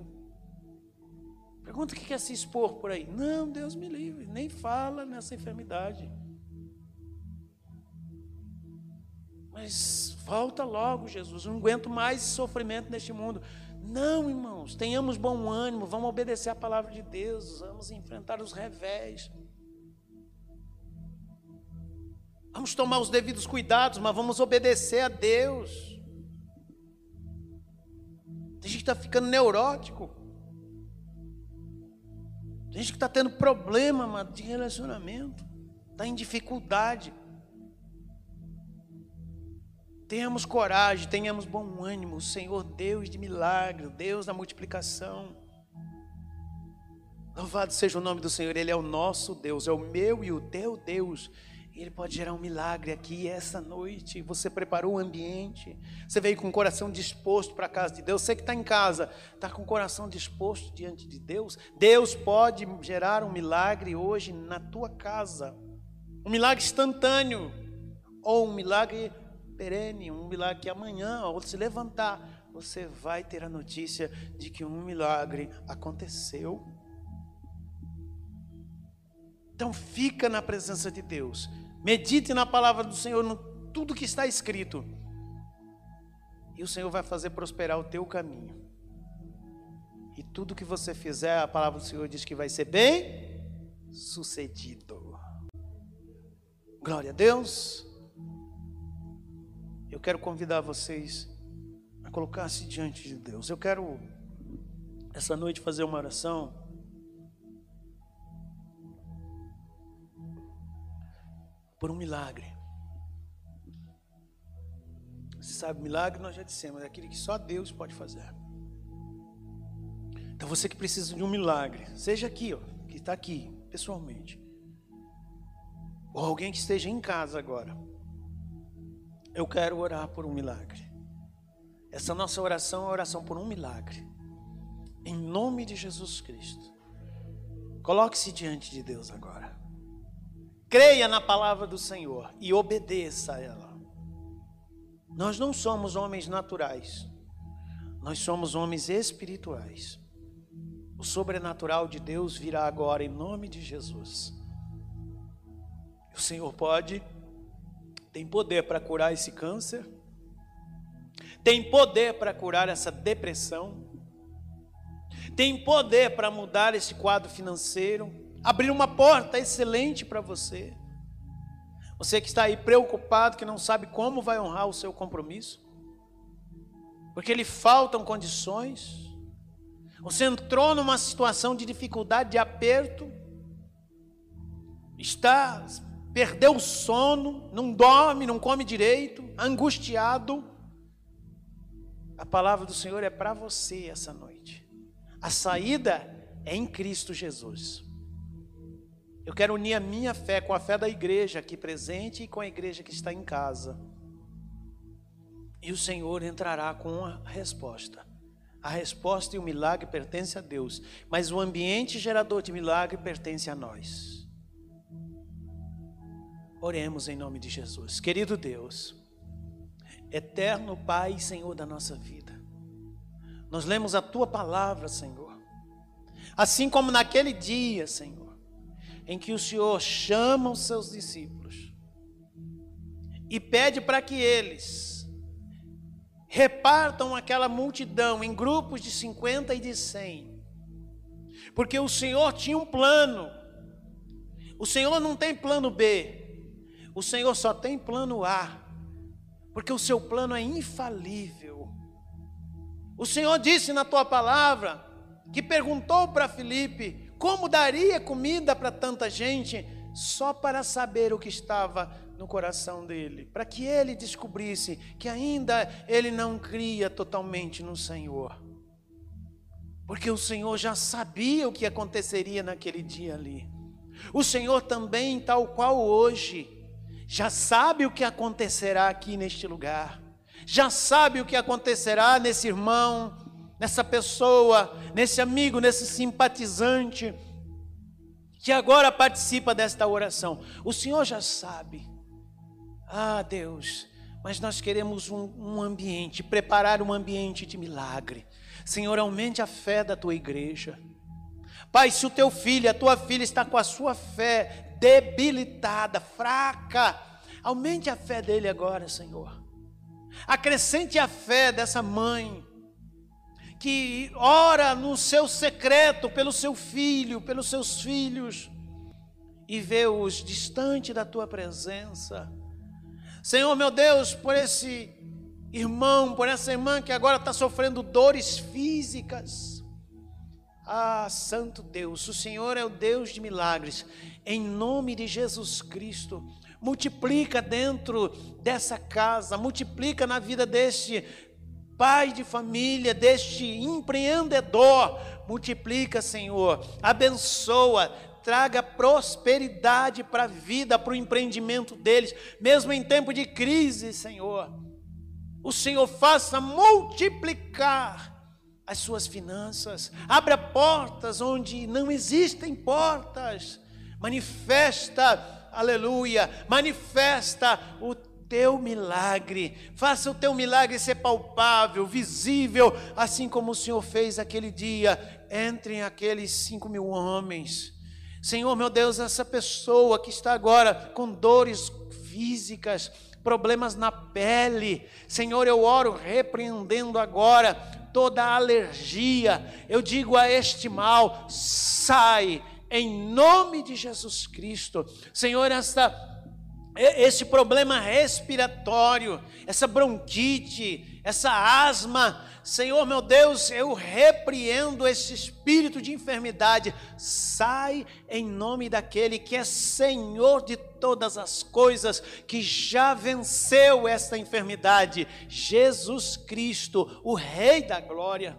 Pergunta o que quer se expor por aí. Não, Deus me livre. Nem fala nessa enfermidade. Mas volta logo, Jesus. Eu não aguento mais sofrimento neste mundo. Não, irmãos, tenhamos bom ânimo, vamos obedecer a palavra de Deus, vamos enfrentar os revés. Vamos tomar os devidos cuidados, mas vamos obedecer a Deus. Tem gente que está ficando neurótico. Tem gente que está tendo problema de relacionamento, está em dificuldade. Tenhamos coragem, tenhamos bom ânimo. O Senhor, Deus de milagre, Deus da multiplicação. Louvado seja o nome do Senhor, Ele é o nosso Deus, é o meu e o teu Deus. Ele pode gerar um milagre aqui essa noite. Você preparou o ambiente, você veio com o coração disposto para a casa de Deus. Você que está em casa, está com o coração disposto diante de Deus. Deus pode gerar um milagre hoje na tua casa, um milagre instantâneo ou um milagre perene, um milagre que amanhã, ao se levantar, você vai ter a notícia de que um milagre aconteceu. Então fica na presença de Deus. Medite na palavra do Senhor, no tudo que está escrito. E o Senhor vai fazer prosperar o teu caminho. E tudo que você fizer, a palavra do Senhor diz que vai ser bem sucedido. Glória a Deus. Eu quero convidar vocês a colocar-se diante de Deus. Eu quero, essa noite, fazer uma oração. Por um milagre. Você sabe, milagre nós já dissemos, é aquele que só Deus pode fazer. Então você que precisa de um milagre, seja aqui, ó, que está aqui, pessoalmente, ou alguém que esteja em casa agora eu quero orar por um milagre. Essa nossa oração é a oração por um milagre. Em nome de Jesus Cristo. Coloque-se diante de Deus agora. Creia na palavra do Senhor e obedeça a ela. Nós não somos homens naturais. Nós somos homens espirituais. O sobrenatural de Deus virá agora em nome de Jesus. O Senhor pode tem poder para curar esse câncer, tem poder para curar essa depressão, tem poder para mudar esse quadro financeiro, abrir uma porta excelente para você. Você que está aí preocupado, que não sabe como vai honrar o seu compromisso, porque lhe faltam condições, Você entrou numa situação de dificuldade, de aperto, está perdeu o sono, não dorme, não come direito, angustiado. A palavra do Senhor é para você essa noite. A saída é em Cristo Jesus. Eu quero unir a minha fé com a fé da igreja aqui presente e com a igreja que está em casa. E o Senhor entrará com a resposta. A resposta e o milagre pertence a Deus, mas o ambiente gerador de milagre pertence a nós. Oremos em nome de Jesus. Querido Deus, eterno Pai e Senhor da nossa vida, nós lemos a tua palavra, Senhor. Assim como naquele dia, Senhor, em que o Senhor chama os seus discípulos e pede para que eles repartam aquela multidão em grupos de 50 e de 100. Porque o Senhor tinha um plano. O Senhor não tem plano B. O Senhor só tem plano A. Porque o seu plano é infalível. O Senhor disse na tua palavra que perguntou para Filipe como daria comida para tanta gente, só para saber o que estava no coração dele, para que ele descobrisse que ainda ele não cria totalmente no Senhor. Porque o Senhor já sabia o que aconteceria naquele dia ali. O Senhor também, tal qual hoje, já sabe o que acontecerá aqui neste lugar. Já sabe o que acontecerá nesse irmão, nessa pessoa, nesse amigo, nesse simpatizante que agora participa desta oração. O Senhor já sabe. Ah, Deus, mas nós queremos um, um, ambiente, preparar um ambiente de milagre. Senhor, aumente a fé da tua igreja. Pai, se o teu filho, a tua filha está com a sua fé debilitada, fraca, aumente a fé dele agora, Senhor. Acrescente a fé dessa mãe que ora no seu secreto pelo seu filho, pelos seus filhos e vê-os distante da tua presença. Senhor meu Deus, por esse irmão, por essa irmã que agora está sofrendo dores físicas. Ah, Santo Deus, o Senhor é o Deus de milagres. Em nome de Jesus Cristo, multiplica dentro dessa casa, multiplica na vida deste pai de família, deste empreendedor. Multiplica, Senhor, abençoa, traga prosperidade para a vida, para o empreendimento deles, mesmo em tempo de crise, Senhor. O Senhor faça multiplicar as suas finanças, abra portas onde não existem portas, manifesta, aleluia, manifesta o teu milagre, faça o teu milagre ser palpável, visível, assim como o Senhor fez aquele dia, entre aqueles cinco mil homens. Senhor, meu Deus, essa pessoa que está agora com dores físicas, problemas na pele, Senhor, eu oro repreendendo agora toda alergia, eu digo a este mal, sai em nome de Jesus Cristo, Senhor, esta esse problema respiratório, essa bronquite, essa asma, Senhor meu Deus, eu repreendo esse espírito de enfermidade, sai em nome daquele que é Senhor de todas as coisas, que já venceu esta enfermidade, Jesus Cristo, o Rei da Glória.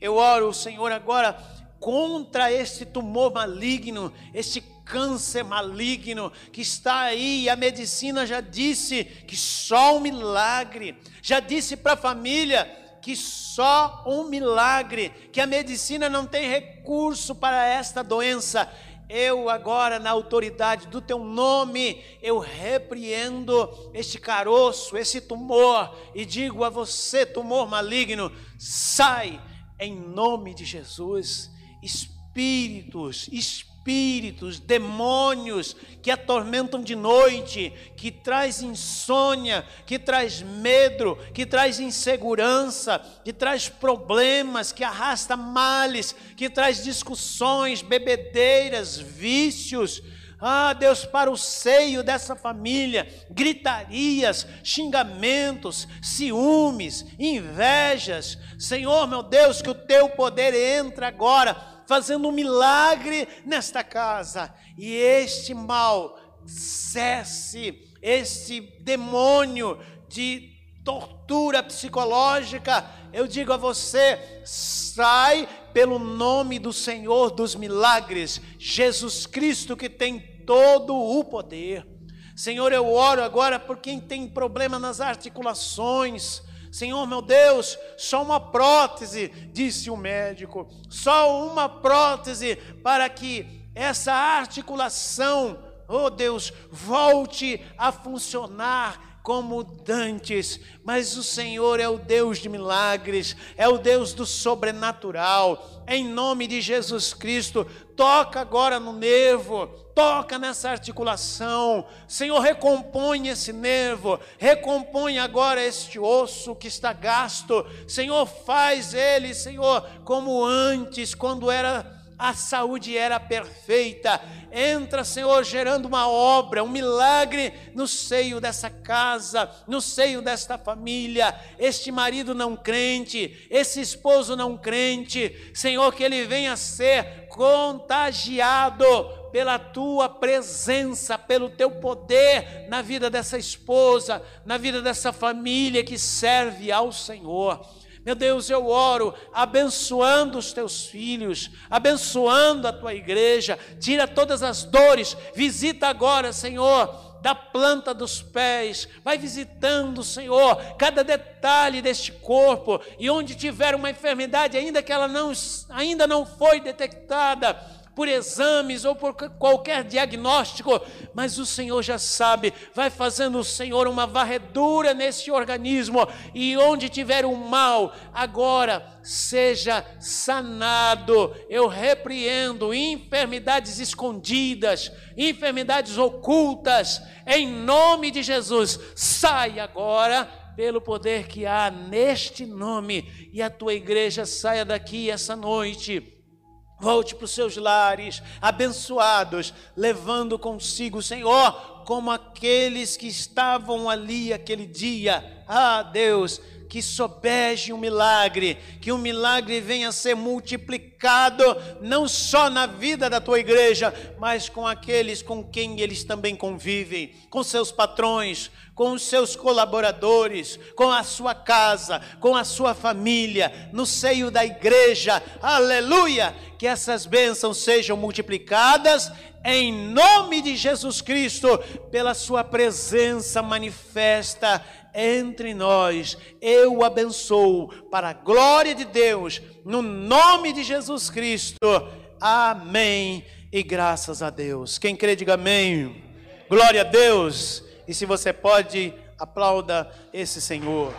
Eu oro, Senhor, agora contra esse tumor maligno, esse câncer maligno que está aí, e a medicina já disse que só um milagre, já disse para a família que só um milagre, que a medicina não tem recurso para esta doença. Eu agora, na autoridade do teu nome, eu repreendo este caroço, esse tumor, e digo a você, tumor maligno, sai em nome de Jesus. Espíritos, espíritos demônios que atormentam de noite, que traz insônia, que traz medo, que traz insegurança, que traz problemas, que arrasta males, que traz discussões, bebedeiras, vícios. Ah, Deus, para o seio dessa família, gritarias, xingamentos, ciúmes, invejas. Senhor, meu Deus, que o teu poder entre agora, fazendo um milagre nesta casa. E este mal cesse, este demônio de tortura psicológica, eu digo a você: sai pelo nome do Senhor dos milagres, Jesus Cristo, que tem todo o poder. Senhor, eu oro agora por quem tem problema nas articulações. Senhor meu Deus, só uma prótese, disse o médico, só uma prótese para que essa articulação, oh Deus, volte a funcionar como dantes, mas o Senhor é o Deus de milagres, é o Deus do sobrenatural. Em nome de Jesus Cristo, toca agora no nervo, toca nessa articulação. Senhor, recompõe esse nervo, recompõe agora este osso que está gasto. Senhor, faz ele, Senhor, como antes, quando era a saúde era perfeita. Entra, Senhor, gerando uma obra, um milagre no seio dessa casa, no seio desta família. Este marido não crente, esse esposo não crente, Senhor, que ele venha ser contagiado pela tua presença, pelo teu poder na vida dessa esposa, na vida dessa família que serve ao Senhor. Meu Deus, eu oro abençoando os teus filhos, abençoando a tua igreja, tira todas as dores, visita agora, Senhor, da planta dos pés, vai visitando, Senhor, cada detalhe deste corpo, e onde tiver uma enfermidade, ainda que ela não, ainda não foi detectada, por exames ou por qualquer diagnóstico, mas o Senhor já sabe, vai fazendo o Senhor uma varredura nesse organismo e onde tiver o mal, agora seja sanado. Eu repreendo enfermidades escondidas, enfermidades ocultas, em nome de Jesus. Sai agora pelo poder que há neste nome, e a tua igreja saia daqui essa noite Volte para os seus lares, abençoados, levando consigo, Senhor, como aqueles que estavam ali aquele dia. Ah, Deus, que sobeje um milagre, que um milagre venha a ser multiplicado, não só na vida da tua igreja, mas com aqueles com quem eles também convivem, com seus patrões, com os seus colaboradores, com a sua casa, com a sua família, no seio da igreja, aleluia! Que essas bênçãos sejam multiplicadas em nome de Jesus Cristo, pela Sua presença manifesta entre nós. Eu o abençoo para a glória de Deus, no nome de Jesus Cristo. Amém. E graças a Deus. Quem crê, diga amém. Glória a Deus. E se você pode, aplauda esse Senhor.